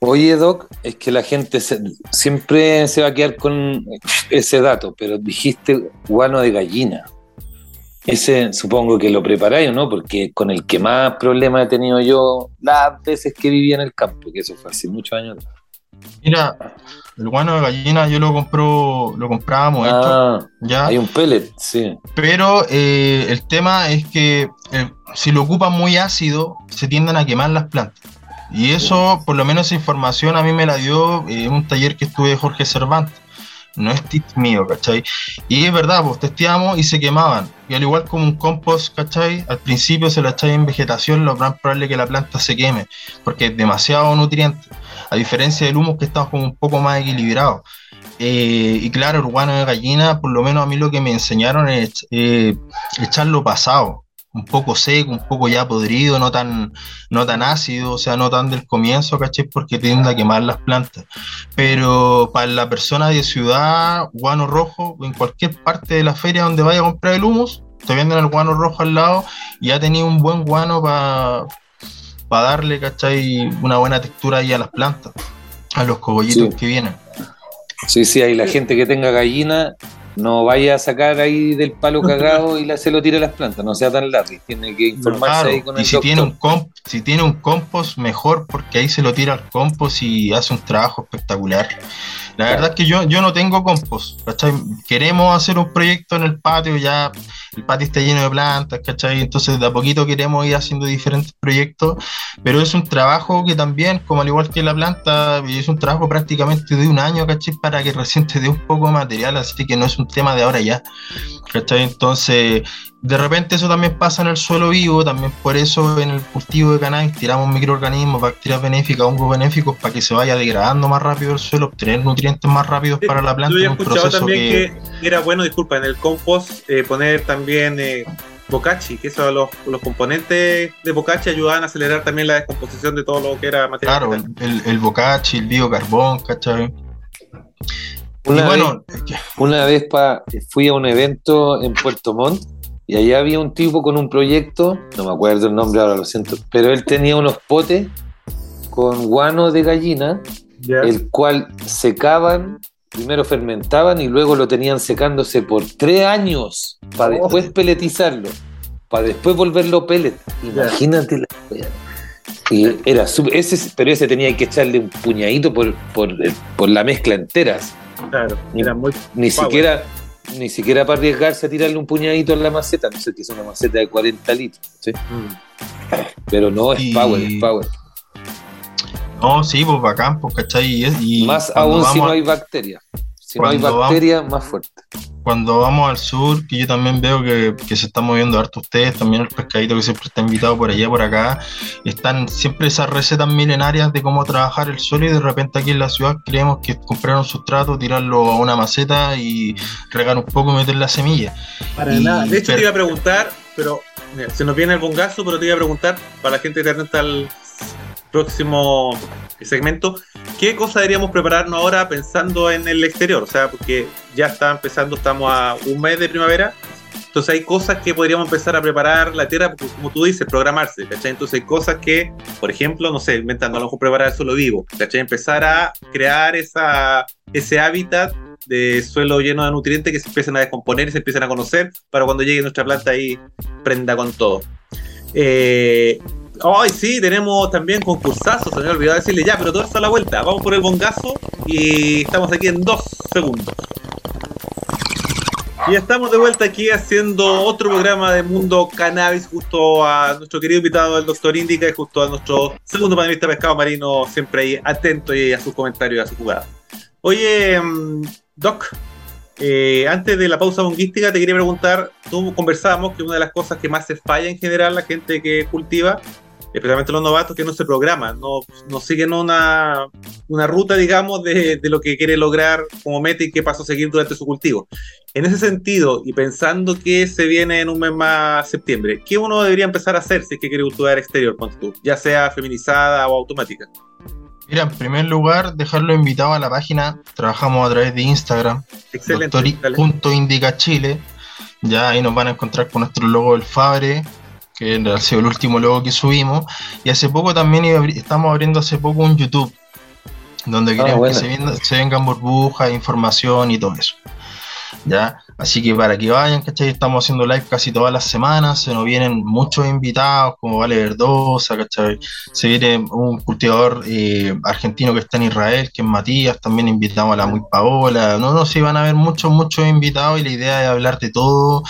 [SPEAKER 6] Oye, Doc, es que la gente siempre se va a quedar con ese dato, pero dijiste guano de gallina. Ese supongo que lo preparáis no, porque con el que más problemas he tenido yo las veces que vivía en el campo, que eso fue hace muchos años.
[SPEAKER 5] Mira, el guano de gallina yo lo compro, lo comprábamos
[SPEAKER 6] ah, ¿ya? Hay un pellet, sí.
[SPEAKER 5] Pero eh, el tema es que eh, si lo ocupan muy ácido, se tienden a quemar las plantas. Y eso, por lo menos esa información a mí me la dio en un taller que estuve de Jorge Cervantes no es tip mío, ¿cachai? Y es verdad, pues testeamos y se quemaban. Y al igual como un compost, ¿cachai? Al principio se lo echáis en vegetación, lo más probable que la planta se queme, porque es demasiado nutriente. A diferencia del humus que estamos como un poco más equilibrado. Eh, y claro, urbano de gallina, por lo menos a mí lo que me enseñaron es eh, echarlo pasado un poco seco, un poco ya podrido, no tan, no tan ácido, o sea, no tan del comienzo, ¿cachai? Porque tiende a quemar las plantas. Pero para la persona de ciudad, guano rojo, en cualquier parte de la feria donde vaya a comprar el humus, te venden el guano rojo al lado y ya tenía un buen guano para darle, ¿cachai? Una buena textura ahí a las plantas, a los cogollitos que vienen.
[SPEAKER 6] Sí, sí, hay la gente que tenga gallina no vaya a sacar ahí del palo cagado y se lo tire a las plantas, no sea tan largo, tiene que informarse ahí con
[SPEAKER 5] y si Tiene un comp, si tiene un compost, mejor, porque ahí se lo tira al compost y hace un trabajo espectacular. La verdad es que yo, yo no tengo compost, ¿cachai? Queremos hacer un proyecto en el patio, ya el patio está lleno de plantas, ¿cachai? Entonces de a poquito queremos ir haciendo diferentes proyectos, pero es un trabajo que también, como al igual que la planta, es un trabajo prácticamente de un año, ¿cachai? Para que recién te dé un poco de material, así que no es un tema de ahora ya, ¿cachai? Entonces de repente eso también pasa en el suelo vivo, también por eso en el cultivo de cannabis tiramos microorganismos, bacterias benéficas, hongos benéficos para que se vaya degradando más rápido el suelo, obtener nutrientes más rápidos para la planta.
[SPEAKER 4] Yo he escuchado también que... era bueno, disculpa, en el compost eh, poner también eh, bocachi, que eso los, los componentes de bocachi ayudaban a acelerar también la descomposición de todo lo que era material.
[SPEAKER 5] Claro, el, el, bocachi, el biocarbón, ¿cachai?
[SPEAKER 6] Una, bueno, vez, una vez pa, fui a un evento en Puerto Montt y allá había un tipo con un proyecto, no me acuerdo el nombre ahora, lo siento, pero él tenía unos potes con guano de gallina, el cual secaban, primero fermentaban y luego lo tenían secándose por tres años para oh. después peletizarlo, para después volverlo pellet. Imagínate la y era ese, pero ese tenía que echarle un puñadito por, por, por la mezcla entera.
[SPEAKER 4] Claro, era muy.
[SPEAKER 6] Ni siquiera ni siquiera para arriesgarse a tirarle un puñadito en la maceta, no sé que es una maceta de 40 litros, ¿sí? Mm. Pero no, es power, es power.
[SPEAKER 5] No, sí, pues bacán, pues, ¿cachai? Y
[SPEAKER 6] más aún si no hay bacterias. Si no hay bacterias, más fuerte.
[SPEAKER 5] Cuando vamos al sur, que yo también veo que, se están moviendo harto ustedes, también el pescadito que siempre está invitado por allá, por acá, están siempre esas recetas milenarias de cómo trabajar el suelo y de repente aquí en la ciudad creemos que comprar un sustrato, tirarlo a una maceta y regar un poco y meter la semilla.
[SPEAKER 4] Para nada. De hecho, te iba a preguntar, pero se nos viene el bongazo, pero te iba a preguntar para la gente que está al próximo segmento, ¿qué cosa deberíamos prepararnos ahora pensando en el exterior? O sea, porque ya está empezando, estamos a un mes de primavera, Entonces hay cosas que podríamos empezar a preparar la tierra, pues, como tú dices, programarse, ¿cachai? Entonces hay cosas que, por ejemplo, no sé, inventando, a lo mejor preparar suelo vivo, ¿cachai? Empezar a crear esa, ese hábitat de suelo lleno de nutrientes que se empiezan a descomponer y se empiezan a conocer para cuando llegue nuestra planta ahí prenda con todo. Eh, Ay, sí, tenemos también concursazos, se me olvidó decirle ya, pero todo está a la vuelta. Vamos por el bongazo y estamos aquí en dos segundos. Y estamos de vuelta aquí haciendo otro programa de Mundo Cannabis justo a nuestro querido invitado, el doctor Indica, y justo a nuestro segundo panelista pescado marino, siempre ahí atento y a sus comentarios y a su jugada. Oye, mm, Doc, eh, antes de la pausa bonguística te quería preguntar, tú conversábamos que una de las cosas que más se falla en general la gente que cultiva especialmente los novatos, que no se programan, no, no siguen una, una ruta, digamos, de, de, lo que quiere lograr como meta y qué paso seguir durante su cultivo. En ese sentido, y pensando que se viene en un mes más septiembre, ¿qué uno debería empezar a hacer si es que quiere cultivar exterior, ya sea feminizada o automática?
[SPEAKER 5] Mira, en primer lugar, dejarlo invitado a la página. Trabajamos a través de Instagram.
[SPEAKER 4] Excelente.
[SPEAKER 5] Chile. Ya ahí nos van a encontrar con nuestro logo del Fabre, que ha sido el último logo que subimos. Y hace poco también estamos abriendo hace poco un YouTube, donde ah, queremos que se, se vengan burbujas, información y todo eso. ¿Ya? Así que para que vayan, ¿cachai? Estamos haciendo live casi todas las semanas, se nos vienen muchos invitados, como Vale Verdosa, ¿cachai? Se viene un cultivador eh, argentino que está en Israel, que es Matías, también invitamos a la Muy Paola, no, no, sí van a haber muchos, muchos invitados y la idea es hablar de todo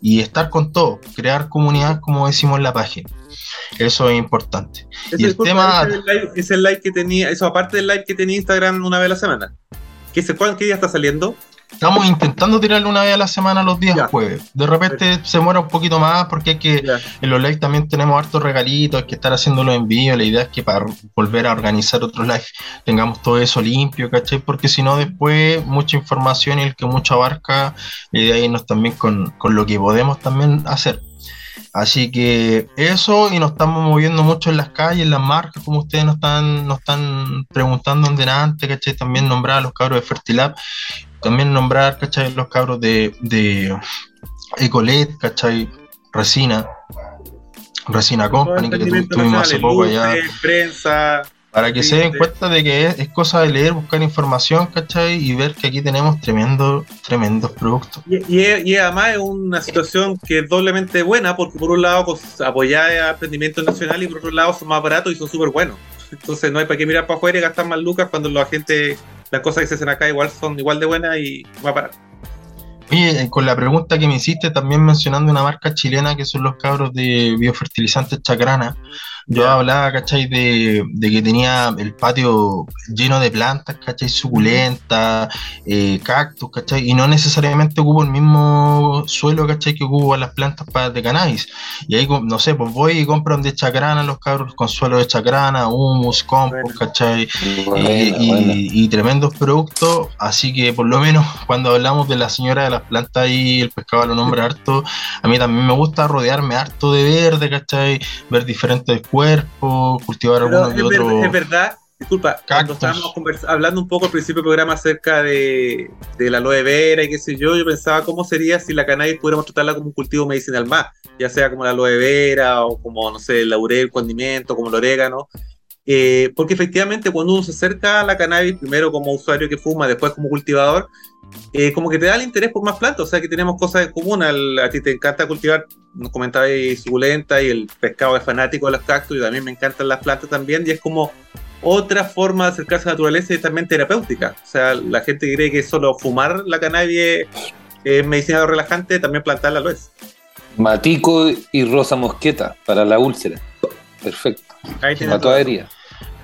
[SPEAKER 5] y estar con todo, crear comunidad, como decimos en la página. Eso es importante.
[SPEAKER 4] y el tema... Es el, live, que tenía, eso aparte del live que tenía Instagram una vez a la semana. ¿Qué, ¿Qué día está saliendo?
[SPEAKER 5] Estamos intentando tirarle una vez a la semana los días jueves. De repente se muera un poquito más porque hay que en los lives también tenemos hartos regalitos, hay que estar haciéndolo en vivo. La idea es que para volver a organizar otro live tengamos todo eso limpio, ¿cachai? Porque si no, después mucha información y el que mucho abarca, la idea es irnos también con, con lo que podemos también hacer. Así que eso, y nos estamos moviendo mucho en las calles, en las marcas, como ustedes nos están, nos están preguntando en delante, ¿cachai? También nombrar a los cabros de Fertilab también nombrar, ¿cachai? Los cabros de, de Ecolet, ¿cachai? Resina, Resina Company, que tuvimos hace poco allá.
[SPEAKER 4] Prensa,
[SPEAKER 5] para que se den cuenta de que es, cosa de leer, buscar información, ¿cachai? Y ver que aquí tenemos tremendo, tremendos productos.
[SPEAKER 4] Y, y, además es una situación que es doblemente buena, porque por un lado pues, apoyar el emprendimiento nacional y por otro lado son más baratos y son súper buenos. Entonces no hay para qué mirar para afuera y gastar más lucas cuando la gente las cosas que se hacen acá igual son igual de buenas y a parar.
[SPEAKER 5] Oye, eh, con la pregunta que me hiciste, también mencionando una marca chilena que son los cabros de biofertilizantes Chacrana, yo hablaba, ¿cachai? De, que tenía el patio lleno de plantas, ¿cachai? Suculentas, eh, cactus, ¿cachai? Y no necesariamente ocupo el mismo suelo, ¿cachai? Que ocupo las plantas para, de cannabis. Y ahí, no sé, pues voy y compro de chacrana los cabros con suelo de chacrana, humus, compost, ¿cachai? y, tremendos productos. Así que por lo menos cuando hablamos de la señora de las plantas y el pescado lo nombra <laughs> harto, a mí también me gusta rodearme harto de verde, ¿cachai? Ver diferentes cuerpo, cultivar algunos
[SPEAKER 4] es,
[SPEAKER 5] otros.
[SPEAKER 4] Es verdad, disculpa, cuando estábamos hablando un poco al principio del programa acerca de, de, la aloe vera y qué sé yo, yo pensaba cómo sería si la cannabis pudiéramos tratarla como un cultivo medicinal más, ya sea como la aloe vera o como, no sé, el laurel, el condimento, como el orégano. Eh, porque efectivamente cuando uno se acerca a la cannabis, primero como usuario que fuma, después como cultivador, eh, como que te da el interés por más plantas, o sea que tenemos cosas en común, a ti te encanta cultivar, nos comentabais suculenta y el pescado es fanático de los cactus y también me encantan las plantas también y es como otra forma de acercarse a la naturaleza y también terapéutica, o sea, la gente cree que solo fumar la cannabis es medicina relajante, también plantarla lo es.
[SPEAKER 6] Matico y rosa mosqueta para la úlcera, perfecto. Ahí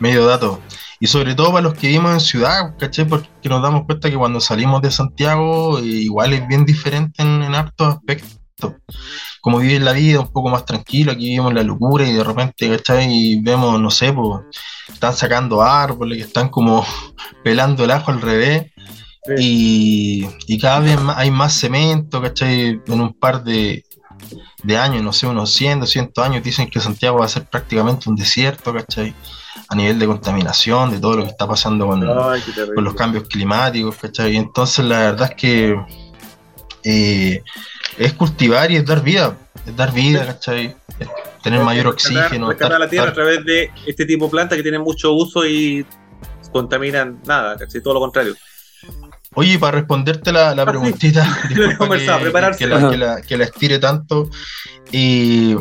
[SPEAKER 5] Medio dato. Y sobre todo para los que vivimos en ciudad, ¿cachai? Porque nos damos cuenta que cuando salimos de Santiago, eh, igual es bien diferente en, hartos aspectos. Como viven la vida un poco más tranquilo, aquí vivimos la locura y de repente, ¿cachai? Y vemos, no sé, pues, están sacando árboles, que están como <laughs> pelando el ajo al revés. Y, y, cada vez hay más cemento, ¿cachai? En un par de, de años, no sé, unos 100, 200 años, dicen que Santiago va a ser prácticamente un desierto, ¿cachai? A nivel de contaminación, de todo lo que está pasando con, los cambios climáticos, ¿cachai? Y entonces la verdad es que eh, es cultivar y es dar vida, es dar vida, ¿cachai? Es tener mayor oxígeno.
[SPEAKER 4] Rescatar la tierra a través de este tipo de plantas que tienen mucho uso y contaminan nada, casi todo lo contrario.
[SPEAKER 5] Oye, para responderte la, la
[SPEAKER 4] Ah,
[SPEAKER 5] preguntita, <laughs> la, la, que la estire tanto. Y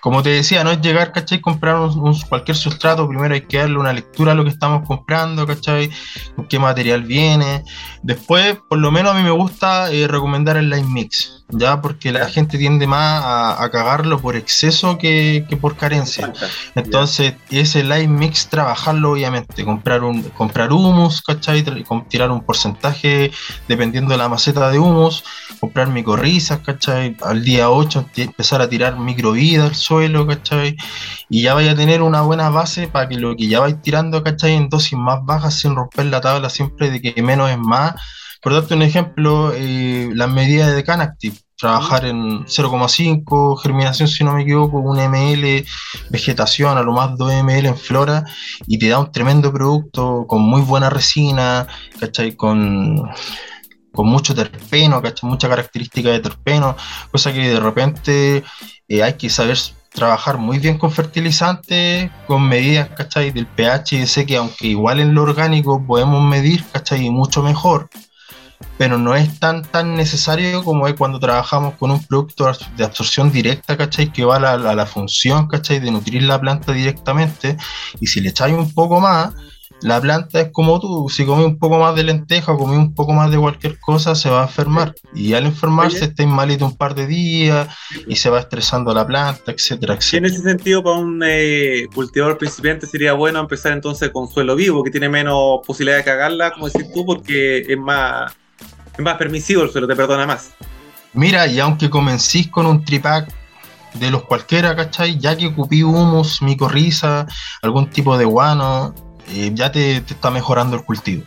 [SPEAKER 5] como te decía, no es llegar, ¿cachai? Comprar un, un- cualquier sustrato, primero hay que darle una lectura a lo que estamos comprando, ¿cachai? Con qué material viene. Después, por lo menos a mí me gusta eh, recomendar el line mix, ¿ya? Porque la gente tiende más a, a cagarlo por exceso que, que por carencia. Entonces, ese line mix, trabajarlo obviamente, comprar un comprar humus, ¿cachai? Tirar un porcentaje dependiendo de la maceta de humus, comprar micorrizas, ¿cachai? Al día 8 ti- empezar a tirar microvida al suelo, ¿cachai? Y ya vaya a tener una buena base para que lo que ya vais tirando, ¿cachai? En dosis más bajas, sin romper la tabla siempre de que menos es más. Por darte un ejemplo, eh, las medidas de Canactive, trabajar en 0,5, germinación si no me equivoco, 1 ml, vegetación, a lo más 2 ml en flora, y te da un tremendo producto con muy buena resina. Con, con mucho terpeno, ¿cachai? Mucha característica de terpeno, cosa que de repente eh, hay que saber trabajar muy bien con fertilizantes, con medidas, ¿cachai? Del pH, y sé que aunque igual en lo orgánico podemos medir, ¿cachai? Mucho mejor, pero no es tan tan necesario como es cuando trabajamos con un producto de absorción directa, ¿cachai? Que va a la, a la función, ¿cachai? De nutrir la planta directamente, y si le echáis un poco más, la planta es como tú, si comí un poco más de lenteja o comí un poco más de cualquier cosa, se va a enfermar. Y al enfermarse,
[SPEAKER 4] Oye.
[SPEAKER 5] malito un par de días y se va estresando la planta, etcétera,
[SPEAKER 4] Sí, en
[SPEAKER 5] etcétera.
[SPEAKER 4] ese sentido, para un eh, cultivador principiante sería bueno empezar entonces con suelo vivo, que tiene menos posibilidad de cagarla, como decís tú, porque es más, más permisivo el suelo, te perdona más.
[SPEAKER 5] Mira, y aunque comencís con un tripack de los cualquiera, ¿cachai? Ya que ocupí humus, micorriza, algún tipo de guano, eh, ya te, te está mejorando el cultivo,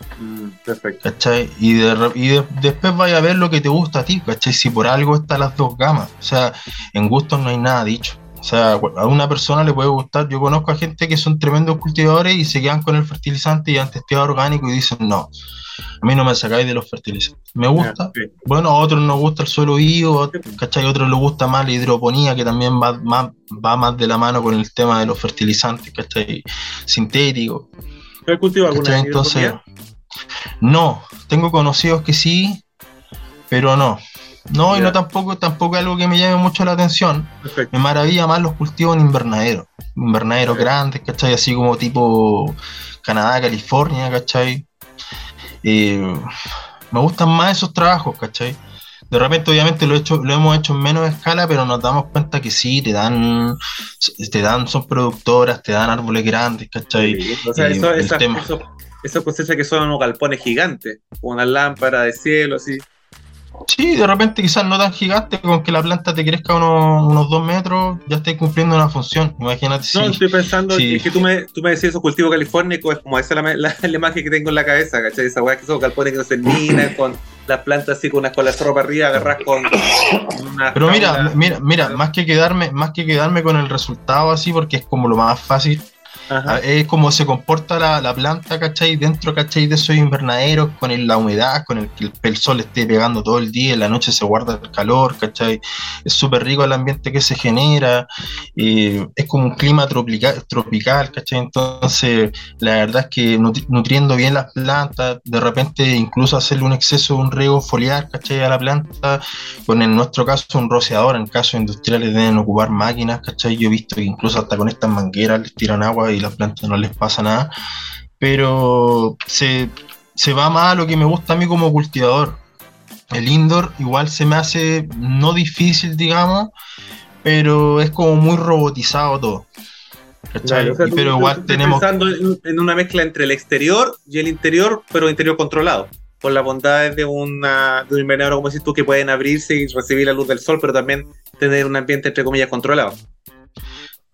[SPEAKER 4] perfecto.
[SPEAKER 5] ¿cachai? Y, de re- y de- después vaya a ver lo que te gusta a ti, ¿cachai? Si por algo están las dos gamas, o sea, en gustos no hay nada dicho. O sea, a una persona le puede gustar, yo conozco a gente que son tremendos cultivadores y se quedan con el fertilizante y han testeado orgánico y dicen, no, a mí no me sacáis de los fertilizantes. Me gusta,
[SPEAKER 4] Sí.
[SPEAKER 5] bueno, a otros nos gusta el suelo vivo, ¿cachai? A otros les gusta más la hidroponía, que también va más, va más de la mano con el tema de los fertilizantes, ¿cachai? Sintéticos.
[SPEAKER 4] ¿Tú has cultivado alguna
[SPEAKER 5] ¿cachai? Entonces, no, tengo conocidos que sí, pero no. No, y no tampoco, tampoco es algo que me llame mucho la atención.
[SPEAKER 4] Perfecto.
[SPEAKER 5] Me maravilla más los cultivos en invernadero. Invernaderos
[SPEAKER 4] Ya.
[SPEAKER 5] grandes, ¿cachai? Así como tipo Canadá, California, ¿cachai? Eh, me gustan más esos trabajos, ¿cachai? De repente, obviamente, lo, he hecho, lo hemos hecho en menos escala, pero nos damos cuenta que sí, te dan, te dan, son productoras, te dan árboles grandes, ¿cachai?
[SPEAKER 4] Sí, O sea,
[SPEAKER 5] Eh,
[SPEAKER 4] eso, esas,
[SPEAKER 5] tema.
[SPEAKER 4] eso- esas cosechas que son unos galpones gigantes, una lámpara de cielo, así.
[SPEAKER 5] Sí, de repente quizás no tan gigante, con que la planta te crezca unos, unos dos metros, ya estés cumpliendo una función. Imagínate si.
[SPEAKER 4] No, estoy pensando
[SPEAKER 5] sí.
[SPEAKER 4] que, que tú, me, tú me decías esos cultivos californicos, es como esa la, la, la imagen que tengo en la cabeza, ¿cachai? Esa weá que son galpones que no se minan, con las plantas así, con unas colas para arriba, agarras con una
[SPEAKER 5] Pero mira, mira, mira, más que quedarme, más que quedarme con el resultado así, porque es como lo más fácil,
[SPEAKER 4] Ajá.
[SPEAKER 5] ah, es como se comporta la, la planta, ¿cachai? Dentro, ¿cachai? De esos invernaderos, con el- la humedad, con el que el, el sol esté pegando todo el día, en la noche se guarda el calor, ¿cachai? Es súper rico el ambiente que se genera, eh, es como un clima tropical, tropical, ¿cachai? Entonces, la verdad es que nutri- nutriendo bien las plantas, de repente incluso hacerle un exceso un riego foliar, ¿cachai? A la planta, con en nuestro caso un rociador, en casos industriales deben ocupar máquinas, ¿cachai? Yo he visto que incluso hasta con estas mangueras les tiran agua y las plantas no les pasa nada, pero se, se va más a lo que me gusta a mí como cultivador. El indoor igual se me hace no difícil, digamos, pero es como muy robotizado todo. ¿cachai?
[SPEAKER 4] Vale, o sea,
[SPEAKER 5] Y-
[SPEAKER 4] tú-
[SPEAKER 5] pero
[SPEAKER 4] tú-
[SPEAKER 5] igual
[SPEAKER 4] tú
[SPEAKER 5] tenemos...
[SPEAKER 4] pensando en, en una mezcla entre el exterior y el interior, pero interior controlado. Con las bondades de, una, de un invernadero, como decís tú, que pueden abrirse y recibir la luz del sol, pero también tener un ambiente, entre comillas, controlado.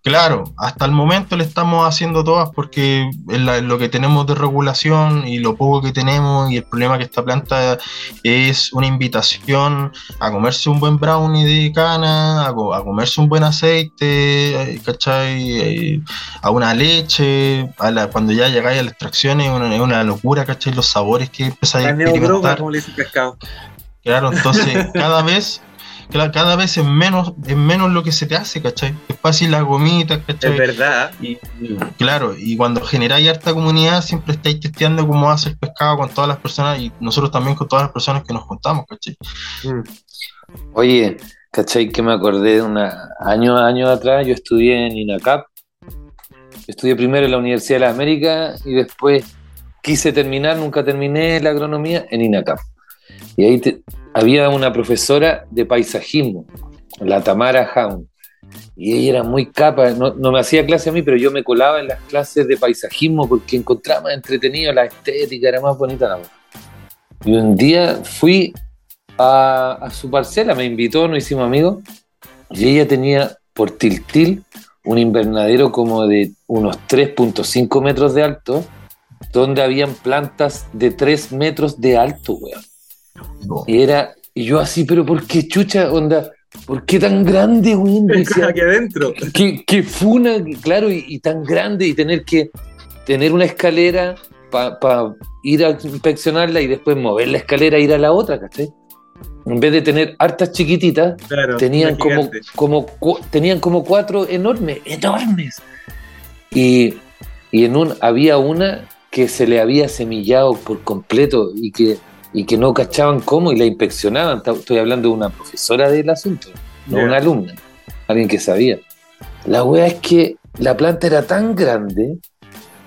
[SPEAKER 5] Claro, hasta el momento le estamos haciendo todas porque la- lo que tenemos de regulación y lo poco que tenemos y el problema que esta planta es una invitación a comerse un buen brownie de cana, a, co- a comerse un buen aceite, eh, ¿cachai? Eh, A una leche, a la, cuando ya llegáis a la extracción es una, es una locura, ¿cachai? Los sabores que empezáis a experimentar.
[SPEAKER 4] como le dice el pescado.
[SPEAKER 5] Claro, entonces <laughs> cada vez, cada vez es menos, es menos lo que se te hace, ¿cachai? Es fácil la gomita, ¿cachai?
[SPEAKER 4] Es verdad.
[SPEAKER 5] Y, y, claro, y cuando generáis harta comunidad, siempre estáis testeando cómo hace el pescado con todas las personas y nosotros también con todas las personas que nos juntamos, ¿cachai?
[SPEAKER 4] Mm.
[SPEAKER 6] Oye, ¿cachai? Que me acordé de una años, años atrás, yo estudié en INACAP. Estudié primero en la Universidad de las Américas y después quise terminar, nunca terminé la agronomía en INACAP. Y ahí había una profesora de paisajismo, la Tamara Jaun. Y ella era muy capa, no, me hacía clase a mí, pero yo me colaba en las clases de paisajismo porque encontraba entretenido la estética, era más bonita la voz. Y un día fui a, a su parcela, me invitó, nos hicimos amigos, y ella tenía por Tiltil un invernadero como de unos 3.5 metros de alto, donde habían plantas de 3 metros de alto, weón. Y era, y yo así, pero ¿por qué chucha, onda? ¿Por qué tan grande, weón? <laughs>
[SPEAKER 4] Aquí adentro.
[SPEAKER 6] que, que funa, claro, y, y tan grande, y tener que tener una escalera para ir a inspeccionarla y después mover la escalera e ir a la otra, ¿cachai? En vez de tener hartas chiquititas,
[SPEAKER 4] Claro,
[SPEAKER 6] tenían como, como, tenían como cuatro enormes, enormes. Y, y en un, había una que se le había semillado por completo y que, y que no cachaban cómo y la inspeccionaban. Estoy hablando de una profesora del asunto, no
[SPEAKER 4] Ya.
[SPEAKER 6] una alumna, alguien que sabía. La wea es que la planta era tan grande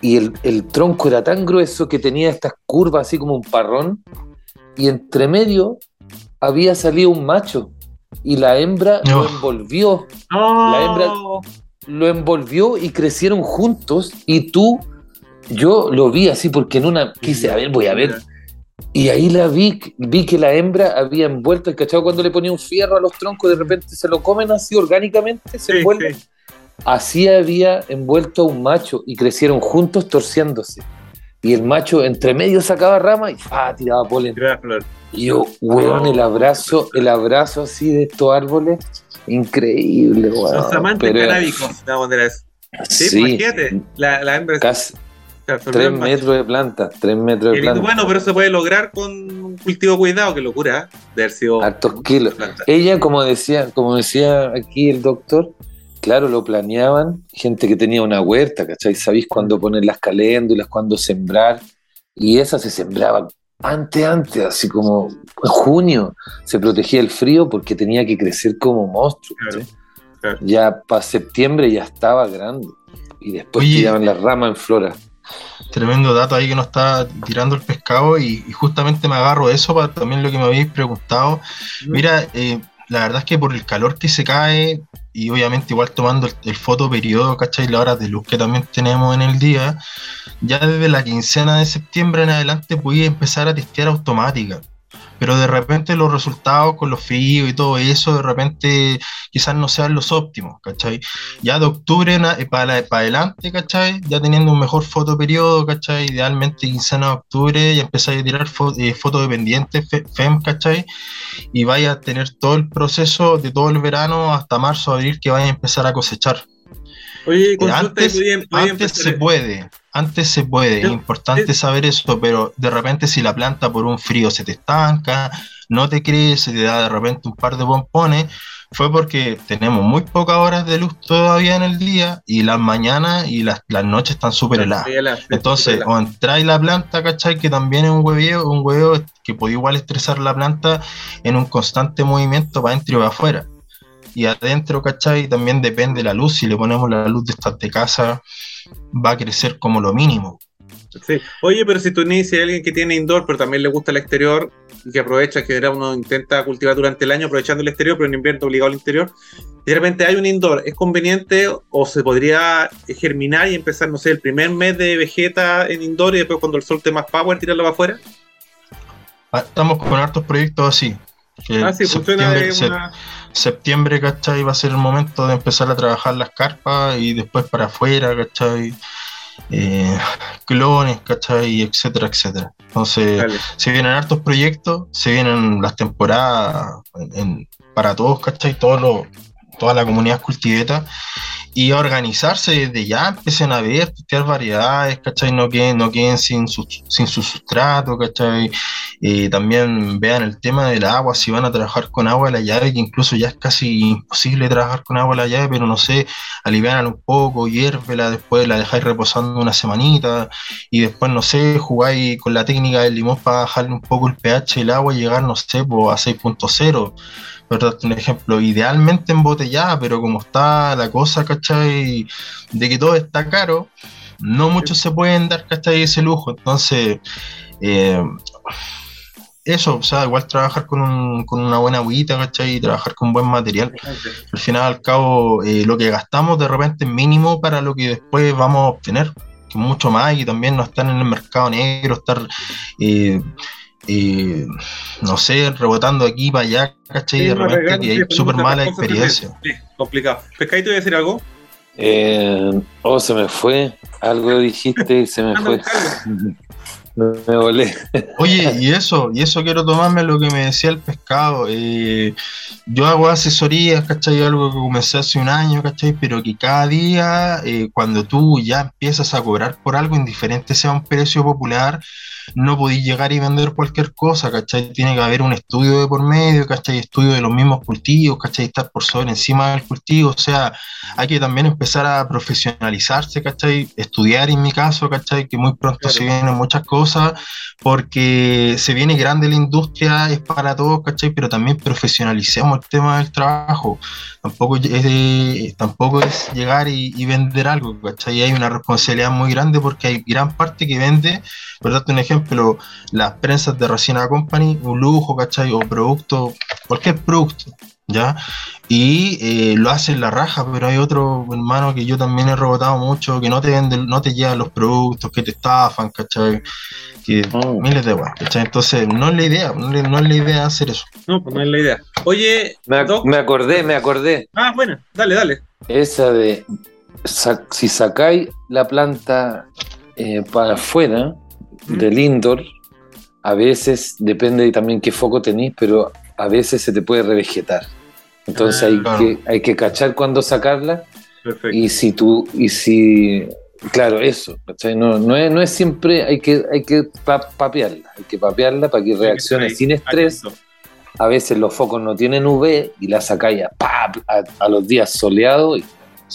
[SPEAKER 6] y el, el tronco era tan grueso que tenía estas curvas así como un parrón y entre medio había salido un macho y la hembra lo
[SPEAKER 5] Oh.
[SPEAKER 6] envolvió,
[SPEAKER 4] ¡No!
[SPEAKER 6] La hembra- lo envolvió y crecieron juntos y tú, yo lo vi así porque en una quise, a ver, voy a ver, y ahí la vi, vi que la hembra había envuelto el cachado cuando le ponía un fierro a los troncos, de repente se lo comen así orgánicamente, se
[SPEAKER 4] Sí,
[SPEAKER 6] envuelven.
[SPEAKER 4] sí.
[SPEAKER 6] Así había envuelto a un macho y crecieron juntos torciéndose. Y el macho entre medio sacaba rama y ah, tiraba polen. Y yo, weón, el abrazo, el abrazo así de estos árboles, increíble, weón.
[SPEAKER 4] Los amantes
[SPEAKER 6] Pero-
[SPEAKER 4] canábicos, la bandera es. Sí,
[SPEAKER 6] Sí,
[SPEAKER 4] imagínate. La, la hembra
[SPEAKER 6] casi tres metros de planta, tres metros de planta,
[SPEAKER 4] Bueno, pero se puede lograr con un cultivo cuidado, qué locura, ¿eh? de haber sido
[SPEAKER 6] hartos kilos.
[SPEAKER 4] planta.
[SPEAKER 6] Ella, como decía, como decía aquí el doctor, claro, lo planeaban, gente que tenía una huerta, ¿cachai? Sabéis cuándo poner las caléndulas, cuándo sembrar, y esa se sembraba antes, antes, así como en junio, se protegía el frío porque tenía que crecer como monstruo,
[SPEAKER 4] Claro,
[SPEAKER 6] ¿cachai?
[SPEAKER 4] claro.
[SPEAKER 6] Ya para septiembre ya estaba grande, y después
[SPEAKER 5] Oye.
[SPEAKER 6] tiraban las ramas en flora.
[SPEAKER 5] Tremendo dato ahí que nos está tirando el pescado y, y justamente me agarro eso para también lo que me habéis preguntado. Mira, eh, la verdad es que por el calor que se cae y obviamente igual tomando el, el fotoperiodo, ¿cachai? Las horas de luz que también tenemos en el día, ya desde la quincena de septiembre en adelante pude empezar a testear automática. Pero de repente los resultados con los fríos y todo eso, de repente quizás no sean los óptimos, ¿cachai? Ya de octubre a- para, para adelante, ¿cachai? Ya teniendo un mejor fotoperiodo, ¿cachai? Idealmente quincena de octubre ya empezáis a tirar fo- eh, fotos dependientes, fe- FEM, ¿cachai? Y vaya a tener todo el proceso de todo el verano hasta marzo, abril que vaya a empezar a cosechar.
[SPEAKER 4] Oye,
[SPEAKER 5] Eh,
[SPEAKER 4] consulta,
[SPEAKER 5] antes antes se puede, antes se puede,
[SPEAKER 4] Yo-
[SPEAKER 5] es importante
[SPEAKER 4] eh,
[SPEAKER 5] saber eso, pero de repente si la planta por un frío se te estanca, no te crece, te da de repente un par de pompones, fue porque tenemos muy pocas horas de luz todavía en el día y las mañanas y las, las noches están súper heladas. Entonces, o entráis la planta, ¿cachai? Que también es un hueveo, un hueveo que puede igual estresar la planta en un constante movimiento para adentro y para afuera. Y adentro, ¿cachai? También depende la luz. Si le ponemos la luz de estas de casa, va a crecer como lo mínimo.
[SPEAKER 4] Sí. Oye, pero si tú ni si hay alguien que tiene indoor, pero también le gusta el exterior y que aprovecha, que era uno intenta cultivar durante el año aprovechando el exterior, pero en invierno obligado al interior. y De repente hay un indoor, ¿es conveniente o se podría germinar y empezar, no sé, el primer mes de vegeta en indoor y después cuando el sol esté más power tirarlo para afuera?
[SPEAKER 5] Ah, Estamos con hartos proyectos así. que
[SPEAKER 4] Ah, sí, funciona de una.
[SPEAKER 5] Se- septiembre, ¿cachai? Va a ser el momento de empezar a trabajar las carpas y después para afuera, ¿cachai? Eh, clones, ¿cachai? Etcétera, etcétera. Entonces,
[SPEAKER 4] Dale.
[SPEAKER 5] se vienen hartos proyectos, se vienen las temporadas en- en- para todos, ¿cachai? Todos los, toda la comunidad cultiveta y organizarse desde ya, empiecen a ver, testear variedades, ¿cachai? No queden, no queden sin, su, sin su sustrato, ¿cachai? Eh, también vean el tema del agua, si van a trabajar con agua a la llave, que incluso ya es casi imposible trabajar con agua a la llave, pero no sé, alivian un poco, hiérvela, después la dejáis reposando una semanita y después, no sé, jugáis con la técnica del limón para bajarle un poco el pH del agua y llegar, no sé, pues, a 6.0 por un ejemplo, idealmente embotellada, pero como está la cosa, ¿cachai? De que todo está caro, no muchos se pueden dar, ¿cachai? Ese lujo. Entonces, eh, eso, o sea, igual trabajar con, un, con una buena agüita, ¿cachai? Y trabajar con buen material. Al final, al cabo, eh, lo que gastamos de repente es mínimo para lo que después vamos a obtener, que mucho más, y también no estar en el mercado negro, estar... Eh, no sé, rebotando aquí para allá, ¿cachai? de repente que hay súper mala experiencia.
[SPEAKER 4] Sí, complicado. ¿Pescadito iba a decir algo?
[SPEAKER 6] Eh, oh, se me fue. Algo dijiste y se me fue. <laughs> me, volé.
[SPEAKER 5] Oye, y eso, y eso quiero tomarme lo que me decía el pescado. Eh, yo hago asesorías, ¿cachai? Algo que comencé hace un año, ¿cachai? Pero que cada día, eh, cuando tú ya empiezas a cobrar por algo, indiferente sea un precio popular, no podéis llegar y vender cualquier cosa, ¿cachai? Tiene que haber un estudio de por medio, ¿cachai? Estudio de los mismos cultivos, ¿cachai? Estar por sobre encima del cultivo, o sea, hay que también empezar a profesionalizarse, ¿cachai? Estudiar en mi caso, ¿cachai? Que muy pronto se vienen muchas cosas, porque se viene grande la industria, es para todos, ¿cachai? Pero también profesionalicemos el tema del trabajo. Tampoco es, tampoco es llegar y, vender algo, ¿cachai? Hay una responsabilidad muy grande porque hay gran parte que vende, por darte un ejemplo, las prensas de Resina Company, un lujo, ¿cachai? O producto, cualquier producto, ¿ya? Y eh, lo hacen la raja, pero hay otro hermano que yo también he rebotado mucho, que no te venden, no te llevan los productos, que te estafan, ¿cachai? Que oh. miles de guay, ¿cachai? Entonces, no es la idea, no, es la idea hacer eso.
[SPEAKER 4] No, pues no es la idea. Oye,
[SPEAKER 6] me, acordé, me acordé.
[SPEAKER 4] Ah, bueno, dale, dale.
[SPEAKER 6] Esa de si sacáis la planta eh, para afuera ¿Mm? del indoor, a veces, depende también qué foco tenéis, pero a veces se te puede revegetar. Entonces hay, que, hay que cachar cuándo sacarla. Y si tú, y si, claro, eso, No, no, es, no es siempre, hay que, hay que papearla, hay que papearla para que reaccione sin estrés. A veces los focos no tienen UV y la sacáis a, a, los días soleados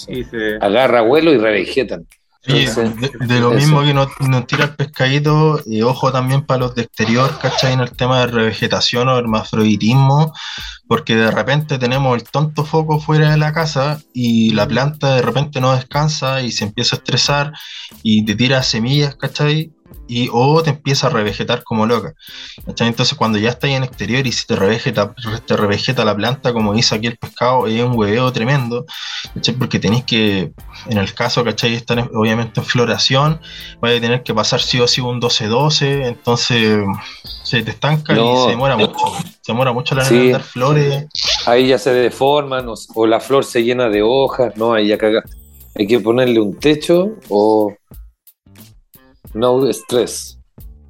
[SPEAKER 6] y, agarra vuelo y revegetan.
[SPEAKER 5] De, lo mismo que nos, tira el pescadito, y ojo también para los de exterior, ¿cachai? En el tema de revegetación o hermafroditismo, porque de repente tenemos el tonto foco fuera de la casa y la planta de repente no descansa y se empieza a estresar y te tira semillas, ¿cachai? Y o te empieza a revegetar como loca. Entonces cuando ya estás en exterior y si te revegeta, te revegeta la planta como dice aquí el pescado, es un hueveo tremendo, porque tenéis que, en el caso, ¿cachai? Estar obviamente en floración, vais a tener que pasar sí o sí un 12-12, entonces se te estanca y se demora mucho. Se demora mucho la sí. dar flores.
[SPEAKER 6] Ahí ya se deforman o, o, la flor se llena de hojas, ¿no? Ahí ya cagaste. Hay que ponerle un techo o no estrés.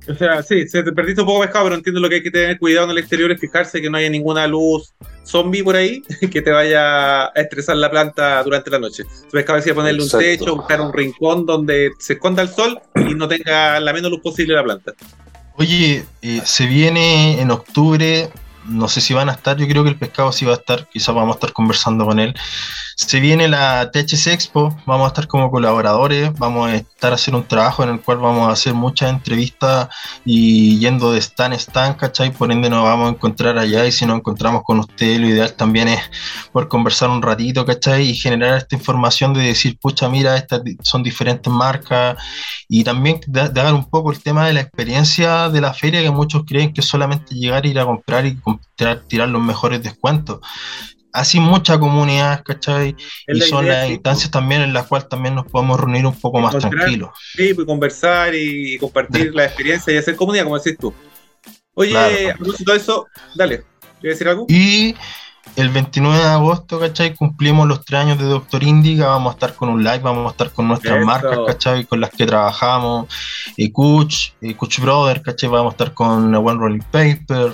[SPEAKER 4] O sea, sí, se te perdiste un poco pescado, pero entiendo lo que hay que tener cuidado en el exterior es fijarse que no haya ninguna luz zombie por ahí <laughs> que te vaya a estresar la planta durante la noche. Tu pescado decía ponerle un techo, buscar un rincón donde se esconda el sol y no tenga la menos luz posible la planta.
[SPEAKER 5] Oye, eh, se viene en octubre no sé si van a estar, yo creo que el pescado sí va a estar, quizás vamos a estar conversando con él. Se viene la THC Expo, vamos a estar como colaboradores, vamos a estar a hacer un trabajo en el cual vamos a hacer muchas entrevistas y yendo de stand en stand, ¿cachai? Por ende nos vamos a encontrar allá y si nos encontramos con usted, lo ideal también es poder conversar un ratito, ¿cachai? Y generar esta información de decir, pucha, mira, estas son diferentes marcas y también dar un poco el tema de la experiencia de la feria que muchos creen que es solamente llegar, ir a comprar y tirar, los mejores descuentos. Así mucha comunidad, ¿cachai? y son las instancias también en las cuales también nos podemos reunir un poco más tranquilos.
[SPEAKER 4] Sí, pues conversar y compartir la experiencia y hacer comunidad, como decís tú. Oye, a propósito de eso, dale, ¿quieres decir algo?
[SPEAKER 5] Y el 29 de agosto, ¿cachai? Cumplimos los tres años de Doctor Indica, vamos a estar con un live, vamos a estar con nuestras marcas, ¿cachai? Con las que trabajamos, y Kuch, Kuch Brother, ¿cachai? Vamos a estar con One Rolling Paper,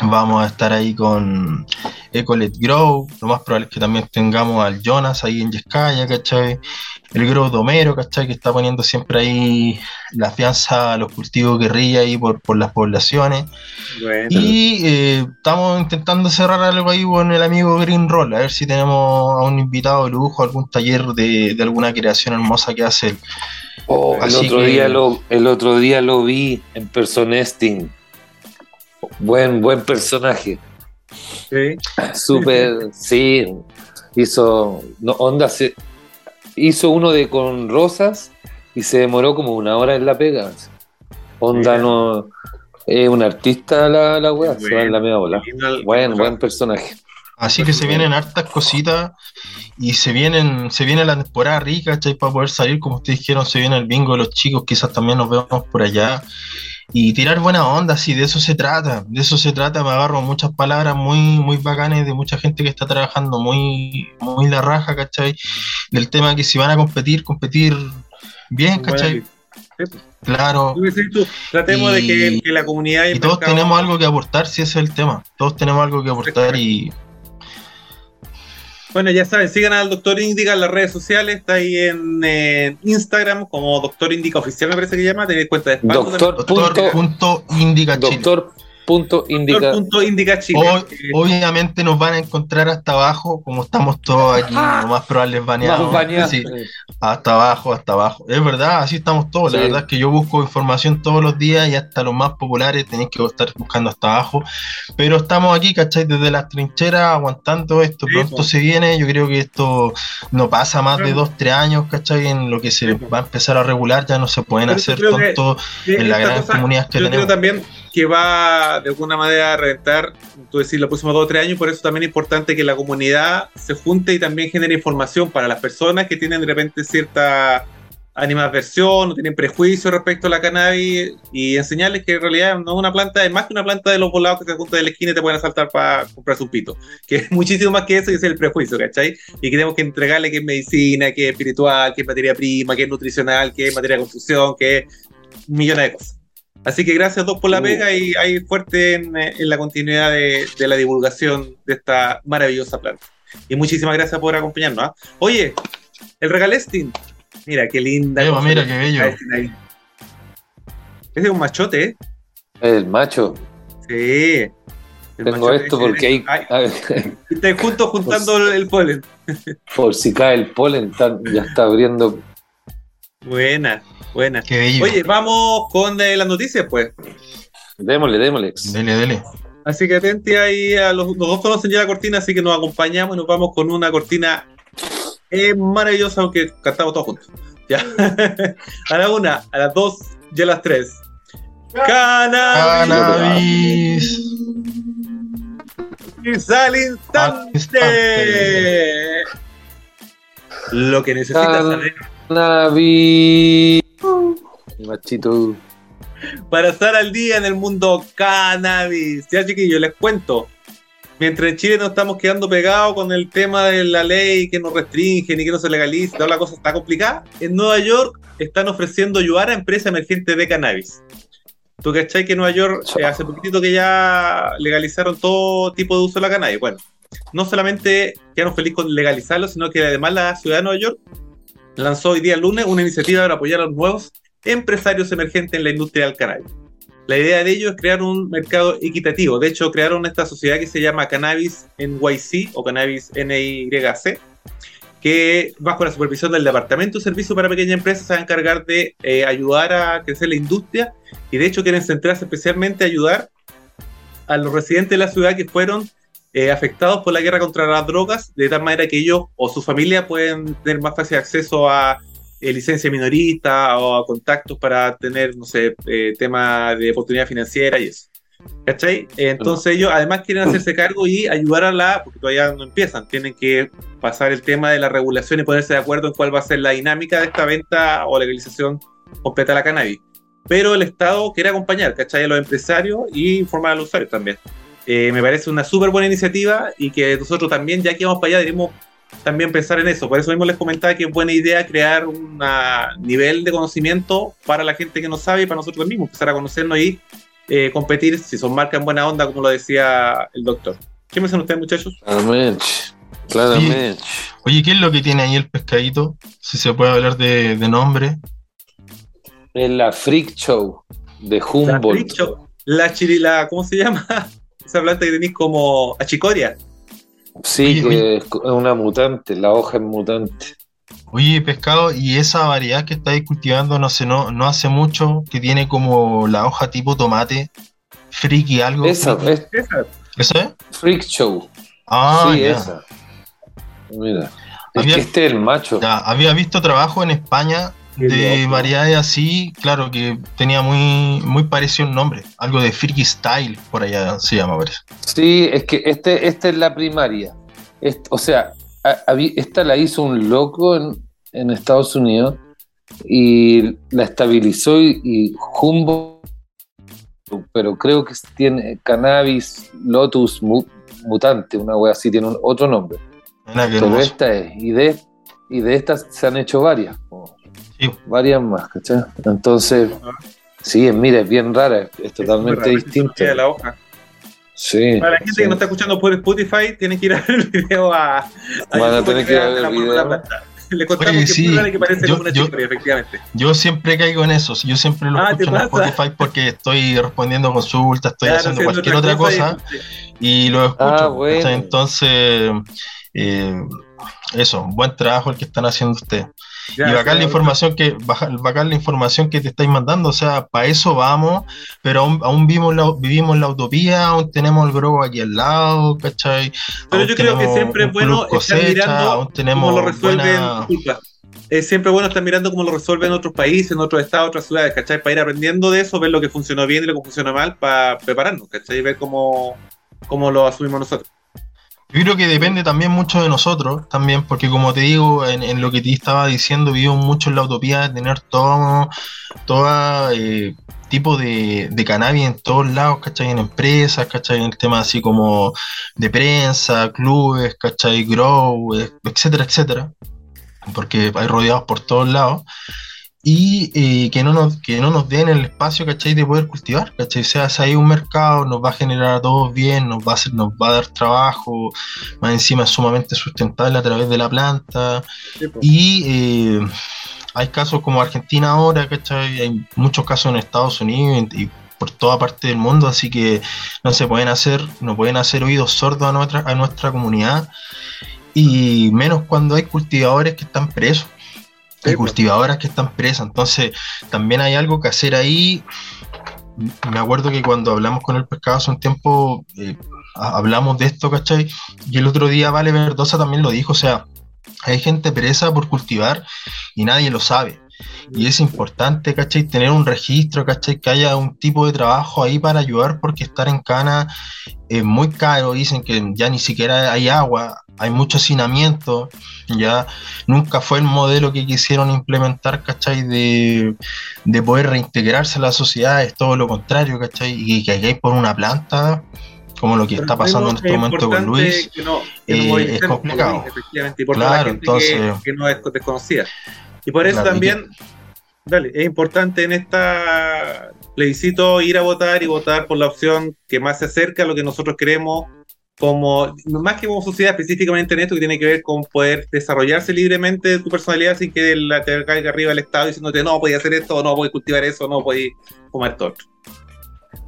[SPEAKER 5] Vamos a estar ahí con Ecolet Grow. Lo más probable es que también tengamos al Jonas ahí en Yescaya, ¿cachai? El Grow Domero, ¿cachai? Que está poniendo siempre ahí la fianza a los cultivos guerrilla ahí por, por las poblaciones.
[SPEAKER 4] Bueno,
[SPEAKER 5] Y eh, estamos intentando cerrar algo ahí con el amigo Green Roll, a ver si tenemos a un invitado de lujo, algún taller de, de alguna creación hermosa que hace él.
[SPEAKER 6] Oh, el, otro
[SPEAKER 5] que-
[SPEAKER 6] día lo, el otro día lo vi en Personesting. Buen, buen personaje.
[SPEAKER 4] sí.
[SPEAKER 6] Súper, sí. Hizo. No, onda se, hizo uno de con rosas y se demoró como una hora en la pega. Onda no. Es un artista la, la wea, se va en la media bola. Buen, buen personaje.
[SPEAKER 5] Así que se vienen hartas cositas y se vienen, se viene la temporada rica, ¿cachai? Para poder salir, como ustedes dijeron, se viene el bingo de los chicos, quizás también nos vemos por allá. Y tirar buena onda, sí, de eso se trata, de eso se trata, me agarro muchas palabras muy, muy bacanes de mucha gente que está trabajando muy, muy la raja, ¿cachai? Del tema que si van a competir, competir bien, ¿cachai? Claro.
[SPEAKER 4] Tú decís tú, Tratemos de que, la comunidad Y
[SPEAKER 5] todos
[SPEAKER 4] mercado-
[SPEAKER 5] tenemos algo que aportar, si ese es el tema. Todos tenemos algo que aportar y
[SPEAKER 4] Bueno, ya saben, sigan al Doctor Indica en las redes sociales, está ahí en eh, Instagram como Doctor Indica Oficial, me parece que llama, tenéis cuenta de.
[SPEAKER 6] Doctor
[SPEAKER 5] doctor
[SPEAKER 6] punto,
[SPEAKER 5] Chile.
[SPEAKER 6] Punto indica.
[SPEAKER 4] Doctor punto Indica Chile.
[SPEAKER 5] O- obviamente nos van a encontrar hasta abajo, como estamos todos aquí, lo más probable es baneado.
[SPEAKER 6] Más bañado.
[SPEAKER 5] Sí, hasta abajo, hasta abajo. Es verdad, así estamos todos. La
[SPEAKER 6] Sí.
[SPEAKER 5] verdad es que yo busco información todos los días y hasta los más populares tenéis que estar buscando hasta abajo. Pero estamos aquí, ¿cachai? Desde las trincheras aguantando esto.
[SPEAKER 4] Sí,
[SPEAKER 5] Pronto
[SPEAKER 4] po.
[SPEAKER 5] se viene. Yo creo que esto no pasa más de dos, tres años, ¿cachai? En lo que se va a empezar a regular, ya no se pueden
[SPEAKER 4] Pero
[SPEAKER 5] hacer
[SPEAKER 4] que
[SPEAKER 5] en la
[SPEAKER 4] esta
[SPEAKER 5] gran
[SPEAKER 4] cosa,
[SPEAKER 5] comunidad que
[SPEAKER 4] yo
[SPEAKER 5] tenemos.
[SPEAKER 4] creo también que va de alguna manera a reventar, tú decís, los próximos dos o tres años, por eso también es importante que la comunidad se junte y también genere información para las personas que tienen de repente cierta animadversión o tienen prejuicios respecto a la cannabis y enseñarles que en realidad no es una planta, es más que una planta de los volados que se juntan de la esquina y te pueden asaltar para comprar su pito, que es muchísimo más que eso y es el prejuicio, ¿cachai? Y que tenemos que entregarle que es medicina, que es espiritual, que es materia prima, que es nutricional, que es materia de confusión, que es millones de cosas. Así que gracias dos por la pega y ahí fuerte en, eh, en la continuidad de, de la divulgación de esta maravillosa planta. Y muchísimas gracias por acompañarnos. ¿ah? Oye, el regalestin. Mira, qué linda.
[SPEAKER 5] Eva, mira qué bello.
[SPEAKER 4] ahí. Es un machote, ¿eh?
[SPEAKER 6] El macho.
[SPEAKER 4] Sí. El
[SPEAKER 6] Tengo
[SPEAKER 4] machote
[SPEAKER 6] esto porque hay.
[SPEAKER 4] Ay, Están juntos juntando el, el polen.
[SPEAKER 6] por si cae el polen, tan- ya está abriendo.
[SPEAKER 4] Buena, buena.
[SPEAKER 5] Qué bello.
[SPEAKER 4] Oye, vamos con eh, las noticias, pues.
[SPEAKER 6] Démosle, démosle.
[SPEAKER 5] Dele, dele.
[SPEAKER 4] Así que atente ahí a los, los dos conocen ya la cortina, así que nos acompañamos y nos vamos con una cortina eh, maravillosa, aunque cantamos todos juntos. Ya. <laughs> a la una, a las dos y a las tres. Cannabis
[SPEAKER 5] Cannabis.
[SPEAKER 4] al instante. Lo que necesitas saber
[SPEAKER 6] Navi. Machito.
[SPEAKER 4] para estar al día en el mundo cannabis. Ya, chiquillos, les cuento. Mientras en Chile nos estamos quedando pegados con el tema de la ley que nos restringen y que no se legaliza, toda la cosa está complicada, en Nueva York están ofreciendo ayudar a empresas emergentes de cannabis. ¿Tú cachai que en Nueva York eh, hace poquitito que ya legalizaron todo tipo de uso de la cannabis? Bueno, no solamente quedaron felices con legalizarlo, sino que además la ciudad de Nueva York lanzó hoy día lunes una iniciativa para apoyar a los nuevos empresarios emergentes en la industria del cannabis. La idea de ello es crear un mercado equitativo. De hecho, crearon esta sociedad que se llama Cannabis NYC o Cannabis NYC, que bajo la supervisión del Departamento de Servicios para Pequeñas Empresas se va a encargar de eh, ayudar a crecer la industria y de hecho quieren centrarse especialmente a ayudar a los residentes de la ciudad que fueron eh, afectados por la guerra contra las drogas, de tal manera que ellos o su familia pueden tener más fácil acceso a eh, licencia minorista o a contactos para tener, no sé, eh, tema de oportunidad financiera y eso. ¿Cachai? Entonces ellos además quieren hacerse cargo y ayudar a la, porque todavía no empiezan, tienen que pasar el tema de la regulación y ponerse de acuerdo en cuál va a ser la dinámica de esta venta o legalización completa de la cannabis. Pero el Estado quiere acompañar, ¿cachai? A los empresarios y informar a los usuarios también. Eh, me parece una súper buena iniciativa y que nosotros también, ya que vamos para allá, debemos también pensar en eso. Por eso mismo les comentaba que es buena idea crear un nivel de conocimiento para la gente que no sabe y para nosotros mismos, empezar a conocernos y eh, competir si son marcas en buena onda, como lo decía el doctor. ¿Qué me dicen ustedes, muchachos?
[SPEAKER 6] Claramente. Claramente.
[SPEAKER 5] Oye, ¿qué es lo que tiene ahí el pescadito? Si se puede hablar de, de nombre.
[SPEAKER 6] Es la Freak Show de
[SPEAKER 4] La,
[SPEAKER 6] Humboldt.
[SPEAKER 4] Fricho, la chirila, ¿cómo se llama? Esa planta que tenéis como achicoria.
[SPEAKER 6] Sí,
[SPEAKER 5] Oye,
[SPEAKER 6] que es una mutante, la hoja es mutante.
[SPEAKER 5] Oye, pescado, y esa variedad que estáis cultivando, no sé, no, no hace mucho, que tiene como la hoja tipo tomate, friki algo.
[SPEAKER 6] Esa,
[SPEAKER 5] friki.
[SPEAKER 6] es
[SPEAKER 4] Esa.
[SPEAKER 5] ¿Esa es?
[SPEAKER 6] Freak Show.
[SPEAKER 5] Ah,
[SPEAKER 6] sí,
[SPEAKER 5] ya.
[SPEAKER 6] esa. Mira. Es
[SPEAKER 5] Había-
[SPEAKER 6] que este es el macho.
[SPEAKER 5] Ya, había visto trabajo en España de variedades así, claro, que tenía muy, muy parecido el nombre, algo de Freaky Style, por allá se llama, parece.
[SPEAKER 6] Sí, es que este, esta es la primaria. Est- o sea, a- esta la hizo un loco en, en Estados Unidos y la estabilizó y, y Humboldt, pero creo que tiene cannabis lotus mu- mutante, una wea así, tiene un- otro nombre. Pero esta es, y de, y de estas se han hecho varias, como
[SPEAKER 5] Sí.
[SPEAKER 6] varias más, ¿cachai? Entonces, sí, mira, es bien rara, es totalmente
[SPEAKER 4] Es
[SPEAKER 6] distinta.
[SPEAKER 4] la hoja.
[SPEAKER 6] Sí,
[SPEAKER 4] Para la gente
[SPEAKER 6] sí.
[SPEAKER 4] que no está escuchando por Spotify, tienen que ir a ver el video a. a
[SPEAKER 6] Van a
[SPEAKER 4] YouTube
[SPEAKER 6] tener
[SPEAKER 4] para
[SPEAKER 6] que ir a
[SPEAKER 4] vean
[SPEAKER 6] ver el video.
[SPEAKER 4] Le contamos
[SPEAKER 5] Oye,
[SPEAKER 4] que
[SPEAKER 5] sí,
[SPEAKER 4] es que parece
[SPEAKER 5] yo-
[SPEAKER 4] como una
[SPEAKER 5] yo-
[SPEAKER 4] efectivamente.
[SPEAKER 5] Yo siempre caigo en eso, yo siempre lo
[SPEAKER 4] Ah, ¿te
[SPEAKER 5] escucho en? Spotify porque estoy respondiendo consultas, estoy
[SPEAKER 4] Claro,
[SPEAKER 5] haciendo cualquier otra cosa
[SPEAKER 4] y-
[SPEAKER 5] y lo escucho.
[SPEAKER 6] Ah, bueno.
[SPEAKER 5] ¿cachai? Entonces, eh, eso, buen trabajo el que están haciendo ustedes.
[SPEAKER 4] Ya,
[SPEAKER 5] y bacán la información que bacán la información que te estáis mandando, o sea, para eso vamos, pero aún, aún vivimos, la, vivimos la utopía, aún tenemos el grobo aquí al lado, ¿cachai?
[SPEAKER 4] Pero
[SPEAKER 5] Aún
[SPEAKER 4] yo creo que siempre es bueno estar
[SPEAKER 5] cosecha,
[SPEAKER 4] mirando
[SPEAKER 5] aún tenemos
[SPEAKER 4] cómo lo resuelven.
[SPEAKER 5] buena-.
[SPEAKER 4] Es siempre bueno estar mirando cómo lo resuelven otros países, en otros estados, otras ciudades, ¿cachai? Para ir aprendiendo de eso, ver lo que funcionó bien y lo que funcionó mal, para prepararnos, ¿cachai? Y ver cómo, cómo lo asumimos nosotros.
[SPEAKER 5] Yo creo que depende también mucho de nosotros, también, porque como te digo, en, en lo que te estaba diciendo, vivimos mucho en la utopía de tener todo, todo eh, tipo de, de cannabis en todos lados, ¿cachai? En empresas, ¿cachai? En el tema así como de prensa, clubes, ¿cachai? Grow, eh, etcétera, etcétera, porque hay rodeados por todos lados. Y eh, que, no nos, que no nos den el espacio, ¿cachai? De poder cultivar, ¿cachai? O sea, si hay un mercado, nos va a generar a todos bien, nos va a, hacer, nos va a dar trabajo, más encima es sumamente sustentable a través de la planta. Y eh, hay casos como Argentina ahora, ¿cachai? Hay muchos casos en Estados Unidos y, y por toda parte del mundo, así que no se pueden hacer, no pueden hacer oídos sordos a nuestra, a nuestra comunidad. Y menos cuando hay cultivadores que están presos.
[SPEAKER 4] Sí,
[SPEAKER 5] Hay
[SPEAKER 4] pues.
[SPEAKER 5] cultivadoras que están presas. Entonces, también hay algo que hacer ahí. Me acuerdo que cuando hablamos con el pescado hace un tiempo, eh, ha- hablamos de esto, ¿cachai? Y el otro día Vale Verdosa también lo dijo, o sea, hay gente presa por cultivar y nadie lo sabe. Y es importante, ¿cachai? Tener un registro, ¿cachai? Que haya un tipo de trabajo ahí para ayudar porque estar en cana es muy caro. Dicen que ya ni siquiera hay agua, hay mucho hacinamiento, ya nunca fue el modelo que quisieron implementar, ¿cachai? De, de poder reintegrarse a la sociedad, es todo lo contrario, ¿cachai? Y que hay por una planta, como lo que está pasando en este
[SPEAKER 4] Es
[SPEAKER 5] momento con Luis.
[SPEAKER 4] Que no, que nos
[SPEAKER 5] eh, es complicado.
[SPEAKER 4] por Luis, efectivamente, y por toda
[SPEAKER 5] Claro,
[SPEAKER 4] la gente
[SPEAKER 5] entonces-
[SPEAKER 4] que, que no es desconocida. Y por eso también, dale, es importante en esta plebiscito ir a votar y votar por la opción que más se acerca a lo que nosotros queremos como, más que como sociedad, específicamente en esto que tiene que ver con poder desarrollarse libremente tu personalidad sin que la te caiga arriba el Estado diciéndote no, podía hacer esto, no, podéis cultivar eso, no, podéis comer todo.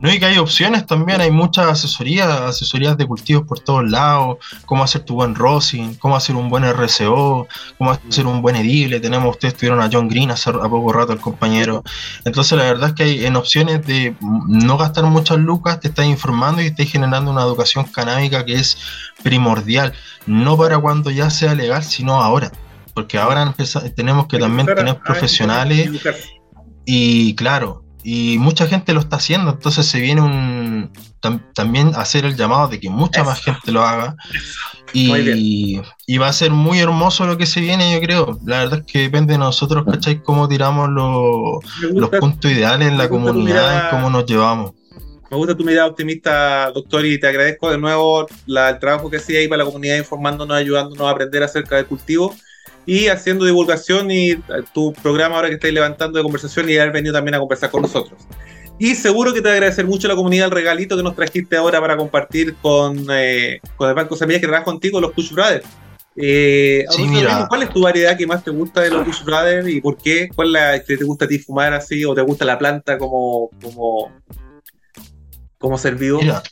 [SPEAKER 5] No, y que hay opciones también, hay muchas asesorías, asesorías de cultivos por todos lados, cómo hacer tu buen rosin, cómo hacer un buen RCO, cómo hacer un buen edible, tenemos, ustedes tuvieron a John Green hace a poco rato, el compañero, entonces la verdad es que hay en opciones de no gastar muchas lucas, te estás informando y estás generando una educación canábica que es primordial, no para cuando ya sea legal, sino ahora, porque ahora tenemos que también tener profesionales y claro, y mucha gente lo está haciendo, entonces se viene un tam- también hacer el llamado de que mucha más gente lo haga. Y, y va a ser muy hermoso lo que se viene, yo creo. La verdad es que depende de nosotros, ¿cachai? Cómo tiramos los, puntos ideales en la comunidad
[SPEAKER 4] mirada.
[SPEAKER 5] cómo nos llevamos.
[SPEAKER 4] Me gusta tu mirada optimista, doctor, y te agradezco de nuevo la- el trabajo que hacía ahí para la comunidad, informándonos, ayudándonos a aprender acerca del cultivo y haciendo divulgación y eh, tu programa ahora que estáis levantando de conversación y haber venido también a conversar con nosotros. Y seguro que te va a agradecer mucho la comunidad el regalito que nos trajiste ahora para compartir con, eh, con el Banco Semillas que trabaja contigo, los Kush Brothers. Eh,
[SPEAKER 5] Sí, mira.
[SPEAKER 4] ¿Cuál es tu variedad que más te gusta de los Kush Brothers y por qué? ¿Cuál es la que te gusta a ti fumar así o te gusta la planta como, como, como ser vivo?
[SPEAKER 5] Mira,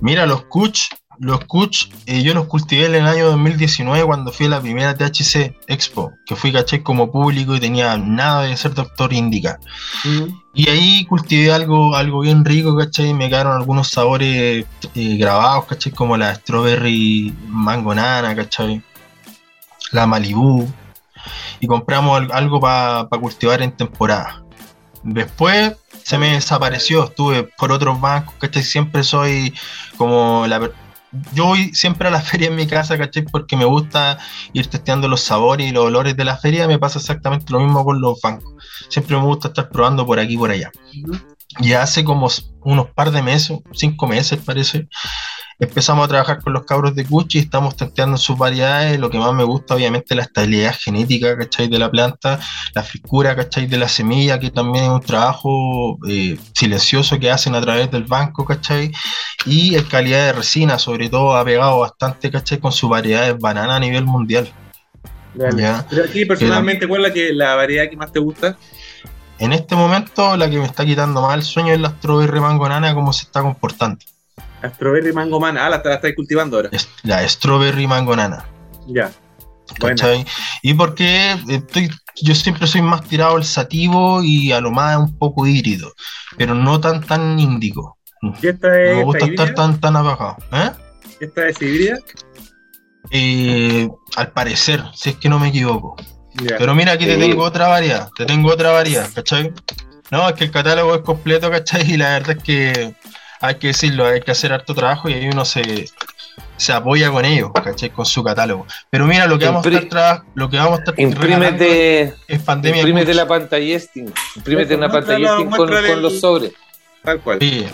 [SPEAKER 5] mira los Kuch, los Kuch, eh, yo los cultivé en el año 2019 cuando fui a la primera THC Expo, que fui, caché, como público y tenía nada de ser doctor indica.
[SPEAKER 4] Mm.
[SPEAKER 5] Y ahí cultivé algo, algo bien rico, ¿cachai? Me quedaron algunos sabores eh, grabados, ¿cachai? Como la strawberry mango nana, ¿cachai? La Malibu. Y compramos al- algo para cultivar en temporada. Después se me desapareció, estuve por otros bancos, ¿cachai? Siempre soy como la... Yo voy siempre a la <laughs> feria en mi casa, ¿cachai? Porque me gusta ir testeando los sabores y los olores de la feria. Me pasa exactamente lo mismo con los bancos. Siempre me gusta estar probando por aquí y por allá. Y hace como unos par de meses, cinco meses parece, empezamos a trabajar con los cabros de Cuchi y estamos testeando sus variedades. Lo que más me gusta, obviamente, la estabilidad genética, ¿cachai? De la planta, la frescura, ¿cachai? De la semilla, que también es un trabajo eh, silencioso que hacen a través del banco, ¿cachai? Y el calidad de resina, sobre todo, ha pegado bastante, ¿cachai? Con sus variedades banana a nivel mundial. Ya.
[SPEAKER 4] Pero aquí personalmente, ¿cuál es la, que, la variedad que más te gusta?
[SPEAKER 5] En este momento, la que me está quitando más el sueño es la strawberry mango nana, cómo se está comportando.
[SPEAKER 4] Strawberry Mango Man. Ah, la, la estáis cultivando ahora.
[SPEAKER 5] La strawberry mango nana.
[SPEAKER 4] Ya. Buena.
[SPEAKER 5] ¿cachai? Y porque estoy, yo siempre soy más tirado al sativo y a lo más un poco híbrido, pero no tan tan índico.
[SPEAKER 4] ¿Y esta
[SPEAKER 5] No me gusta estar tan tan apagado. ¿eh?
[SPEAKER 4] ¿Esta es híbrida?
[SPEAKER 5] Eh, al parecer, si es que no me equivoco. Pero mira, aquí te tengo otra variedad, te tengo otra variedad, ¿cachai? No, es que el catálogo es completo, ¿cachai? Y la verdad es que hay que decirlo, hay que hacer harto trabajo y ahí uno se, se apoya con ellos, ¿cachai? Con su catálogo. Pero mira, lo que vamos a estar, lo que vamos a estar
[SPEAKER 6] Imprímete,
[SPEAKER 5] es pandemia.
[SPEAKER 6] imprímete la pantallesting. Imprímete una
[SPEAKER 4] muéstralo,
[SPEAKER 6] pantallesting con, con los sobres.
[SPEAKER 4] Tal cual.
[SPEAKER 5] Sí.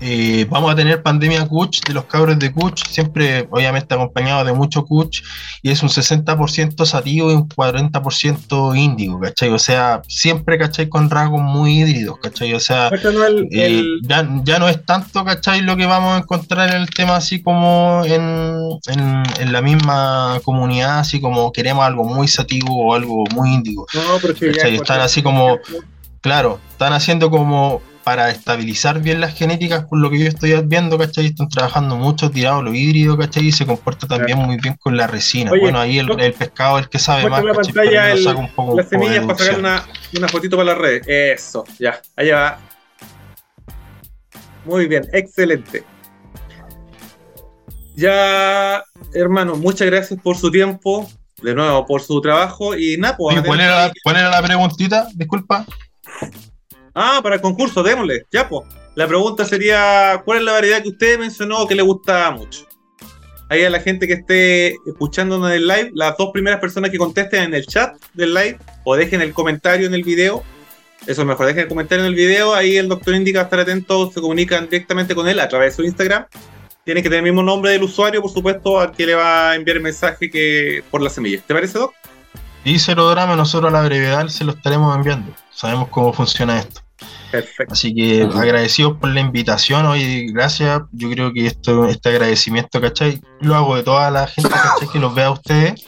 [SPEAKER 5] Eh, vamos a tener pandemia Kuch de los cabros de Kuch, siempre obviamente acompañado de mucho Kuch, y es un 60% sativo y un 40% índigo, ¿cachai? O sea, siempre, ¿cachai? Con rasgos muy híbridos, ¿cachai? O sea,
[SPEAKER 4] el,
[SPEAKER 5] eh,
[SPEAKER 4] el-
[SPEAKER 5] ya, ya no es tanto, ¿cachai? Lo que vamos a encontrar en el tema así como en, en, en la misma comunidad, así como queremos algo muy sativo o algo muy índigo.
[SPEAKER 4] No, pero encontré-
[SPEAKER 5] Están así como- Claro, están haciendo como para estabilizar bien las genéticas, por lo que yo estoy viendo, ¿cachai? Están trabajando mucho tirado lo híbrido, ¿cachai? Y se comporta también muy bien con la resina.
[SPEAKER 4] Oye,
[SPEAKER 5] bueno, ahí el, el pescado es el que sabe más,
[SPEAKER 4] la
[SPEAKER 5] ¿cachai?
[SPEAKER 4] pantalla
[SPEAKER 5] Pero
[SPEAKER 4] el-
[SPEAKER 5] nos saca un poco, un
[SPEAKER 4] Las semillas para sacar una, una fotito para las redes. Eso, ya. Allá va. Muy bien, excelente. Ya, hermano, muchas gracias por su tiempo. De nuevo, por su trabajo. Y nada, pues,
[SPEAKER 5] Oye,
[SPEAKER 4] vamos a
[SPEAKER 5] ¿cuál,
[SPEAKER 4] tener
[SPEAKER 5] era la,
[SPEAKER 4] que-
[SPEAKER 5] ¿Cuál era la preguntita? Disculpa.
[SPEAKER 4] Ah, para el concurso, démosle. Ya, pues. La pregunta sería: ¿cuál es la variedad que usted mencionó que le gusta mucho? Ahí a la gente que esté escuchándonos en el live, las dos primeras personas que contesten en el chat del live o dejen el comentario en el video. Eso es mejor, dejen el comentario en el video. Ahí el doctor indica estar atento, se comunican directamente con él a través de su Instagram. Tiene que tener el mismo nombre del usuario, por supuesto, al que le va a enviar el mensaje que por la semilla. ¿Te parece, Doc?
[SPEAKER 5] Y cero drama, nosotros a la brevedad se lo estaremos enviando. Sabemos cómo funciona esto.
[SPEAKER 4] Perfecto.
[SPEAKER 5] Así que agradecidos por la invitación, oye, gracias. Yo creo que esto, este agradecimiento, ¿cachai? Lo hago de toda la gente, ¿cachai? Que los vea a ustedes.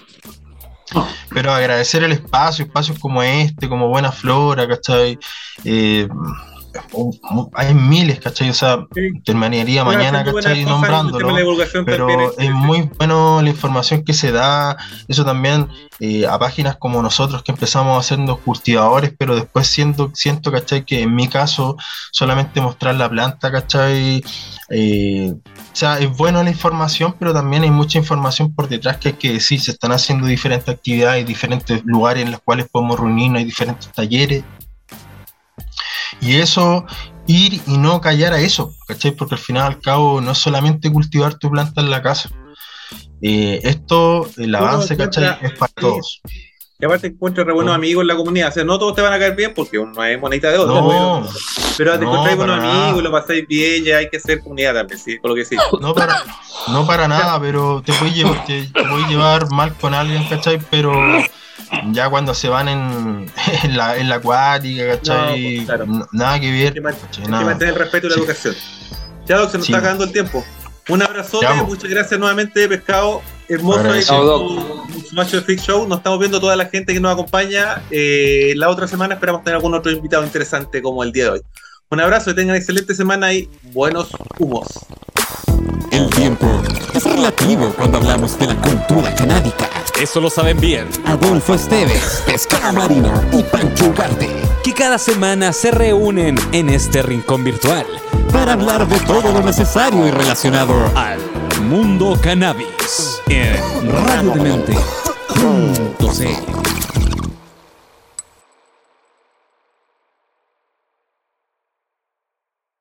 [SPEAKER 5] Pero agradecer el espacio, espacios como este, como Buena Flora, ¿cachai? Eh, hay miles, ¿cachai? O sea,
[SPEAKER 4] Sí.
[SPEAKER 5] terminaría
[SPEAKER 4] Bueno,
[SPEAKER 5] mañana, ¿cachai? Nombrándolo. Pero
[SPEAKER 4] también
[SPEAKER 5] es muy bueno la información que se da, eso también eh, a páginas como nosotros que empezamos haciendo cultivadores, pero después siento, siento, ¿cachai? Que en mi caso solamente mostrar la planta, ¿cachai? Eh, o sea, es bueno la información, pero también hay mucha información por detrás que hay que decir, se están haciendo diferentes actividades, diferentes lugares en los cuales podemos reunirnos, hay diferentes talleres. Y eso, ir y no callar a eso, ¿cachai? Porque al final al cabo no es solamente cultivar tu planta en la casa. Eh, esto, el avance, ¿cachai? Es para todos.
[SPEAKER 4] Y aparte encuentras re buenos
[SPEAKER 5] No.
[SPEAKER 4] amigos en la comunidad. O sea, no todos te van a caer bien porque uno es monedita de oro.
[SPEAKER 5] No,
[SPEAKER 4] pero te
[SPEAKER 5] no,
[SPEAKER 4] encontráis buenos amigos, lo pasáis bien, ya hay que hacer comunidad también, sí, con lo que sí.
[SPEAKER 5] no para, no para nada, pero te puedes llevar, te, te puedes llevar mal con alguien, ¿cachai? Pero Ya cuando se van en, <laughs> en, la, en la acuática, ¿cachai?
[SPEAKER 4] No, pues, claro.
[SPEAKER 5] Nada que
[SPEAKER 4] Hay
[SPEAKER 5] ver.
[SPEAKER 4] que, man-
[SPEAKER 5] ¿cachai?
[SPEAKER 4] hay que mantener el respeto y la
[SPEAKER 5] Sí.
[SPEAKER 4] educación. Ya, Doc, se nos
[SPEAKER 5] Sí.
[SPEAKER 4] está acabando el tiempo. Un abrazote,
[SPEAKER 5] Ya,
[SPEAKER 4] muchas gracias nuevamente, Pescado. Hermoso ahí de Freak Show. Nos estamos viendo toda la gente que nos acompaña. Eh, la otra semana esperamos tener algún otro invitado interesante como el día de hoy. Un abrazo, que tengan excelente semana y buenos humos.
[SPEAKER 3] El tiempo es relativo cuando hablamos de la cultura canábica.
[SPEAKER 2] Eso lo saben bien.
[SPEAKER 3] Adolfo Esteves, Pescado Marino y Pancho Ugarte.
[SPEAKER 2] Que cada semana se reúnen en este rincón virtual
[SPEAKER 3] Para hablar de todo lo necesario y relacionado
[SPEAKER 2] al mundo cannabis. En
[SPEAKER 3] Radio Demente.